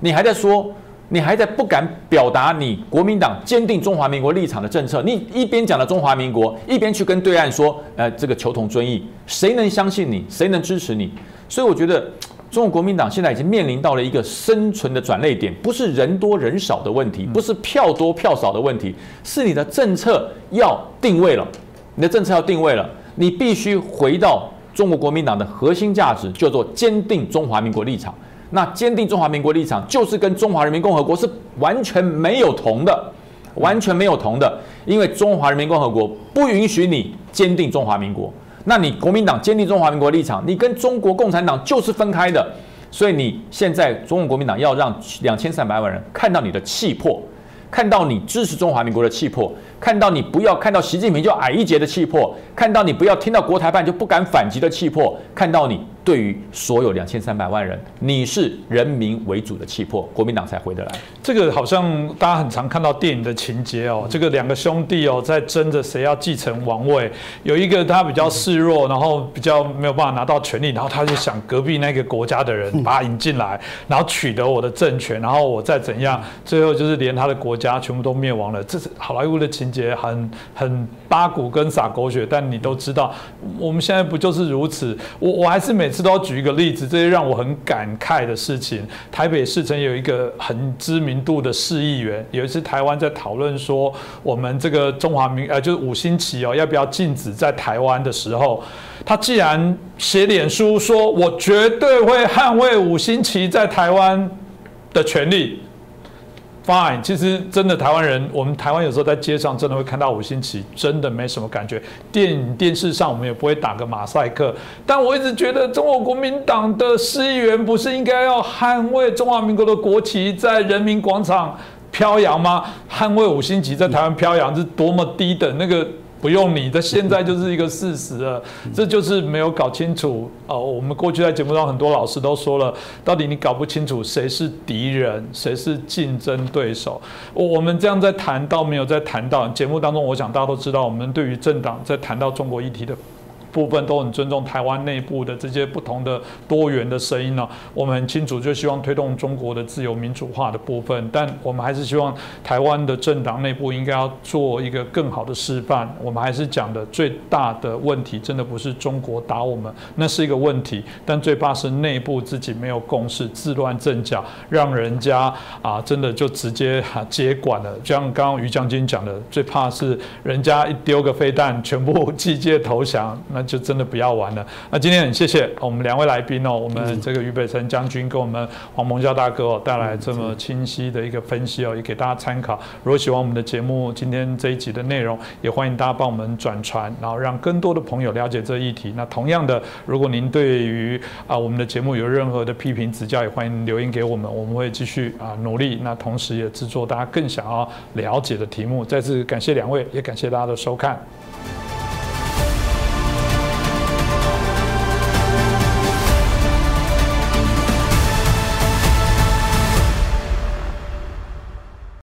你还在说，你还在不敢表达你国民党坚定中华民国立场的政策。你一边讲了中华民国，一边去跟对岸说，呃，这个求同尊异，谁能相信你？谁能支持你？所以我觉得。中国国民党现在已经面临到了一个生存的转捩点，不是人多人少的问题，不是票多票少的问题，是你的政策要定位了。你的政策要定位了，你必须回到中国国民党的核心价值，叫做坚定中华民国立场。那坚定中华民国立场，就是跟中华人民共和国是完全没有同的，完全没有同的，因为中华人民共和国不允许你坚定中华民国。那你国民党坚定中华民国立场，你跟中国共产党就是分开的，所以你现在中国国民党要让两千三百万人看到你的气魄，看到你支持中华民国的气魄，看到你不要看到习近平就矮一截的气魄，看到你不要听到国台办就不敢反击的气魄，看到你。对于所有两千三百万人，你是人民为主的气魄，国民党才回得来。这个好像大家很常看到电影的情节哦，这个两个兄弟哦在争着谁要继承王位，有一个他比较示弱，然后比较没有办法拿到权力，然后他就想隔壁那个国家的人把他引进来，然后取得我的政权，然后我再怎样，最后就是连他的国家全部都灭亡了。这是好莱坞的情节，很很八股跟撒狗血，但你都知道，我们现在不就是如此？我我还是每次都举一个例子，这些让我很感慨的事情。台北市曾有一个很知名度的市议员，有一次台湾在讨论说，我们这个中华民呃就是五星旗哦，要不要禁止在台湾的时候，他既然写脸书说，我绝对会捍卫五星旗在台湾的权利。Fine，其实真的台湾人，我们台湾有时候在街上真的会看到五星旗，真的没什么感觉。电影、电视上我们也不会打个马赛克。但我一直觉得，中国国民党的市议员不是应该要捍卫中华民国的国旗在人民广场飘扬吗？捍卫五星旗在台湾飘扬是多么低等那个。不用你的，现在就是一个事实了，这就是没有搞清楚哦。我们过去在节目上很多老师都说了，到底你搞不清楚谁是敌人，谁是竞争对手。我们这样在谈到没有在谈到节目当中，我想大家都知道，我们对于政党在谈到中国议题的。部分都很尊重台湾内部的这些不同的多元的声音呢。我们很清楚，就希望推动中国的自由民主化的部分，但我们还是希望台湾的政党内部应该要做一个更好的示范。我们还是讲的最大的问题，真的不是中国打我们，那是一个问题，但最怕是内部自己没有共识，自乱阵脚，让人家啊真的就直接接管了。就像刚刚于将军讲的，最怕是人家一丢个飞弹，全部 机械投降。那就真的不要玩了。那今天很谢谢我们两位来宾哦，我们这个俞北辰将军跟我们黄蒙教大哥哦带来这么清晰的一个分析哦，也给大家参考。如果喜欢我们的节目，今天这一集的内容，也欢迎大家帮我们转传，然后让更多的朋友了解这议题。那同样的，如果您对于啊我们的节目有任何的批评指教，也欢迎留言给我们，我们会继续啊努力。那同时也制作大家更想要了解的题目。再次感谢两位，也感谢大家的收看。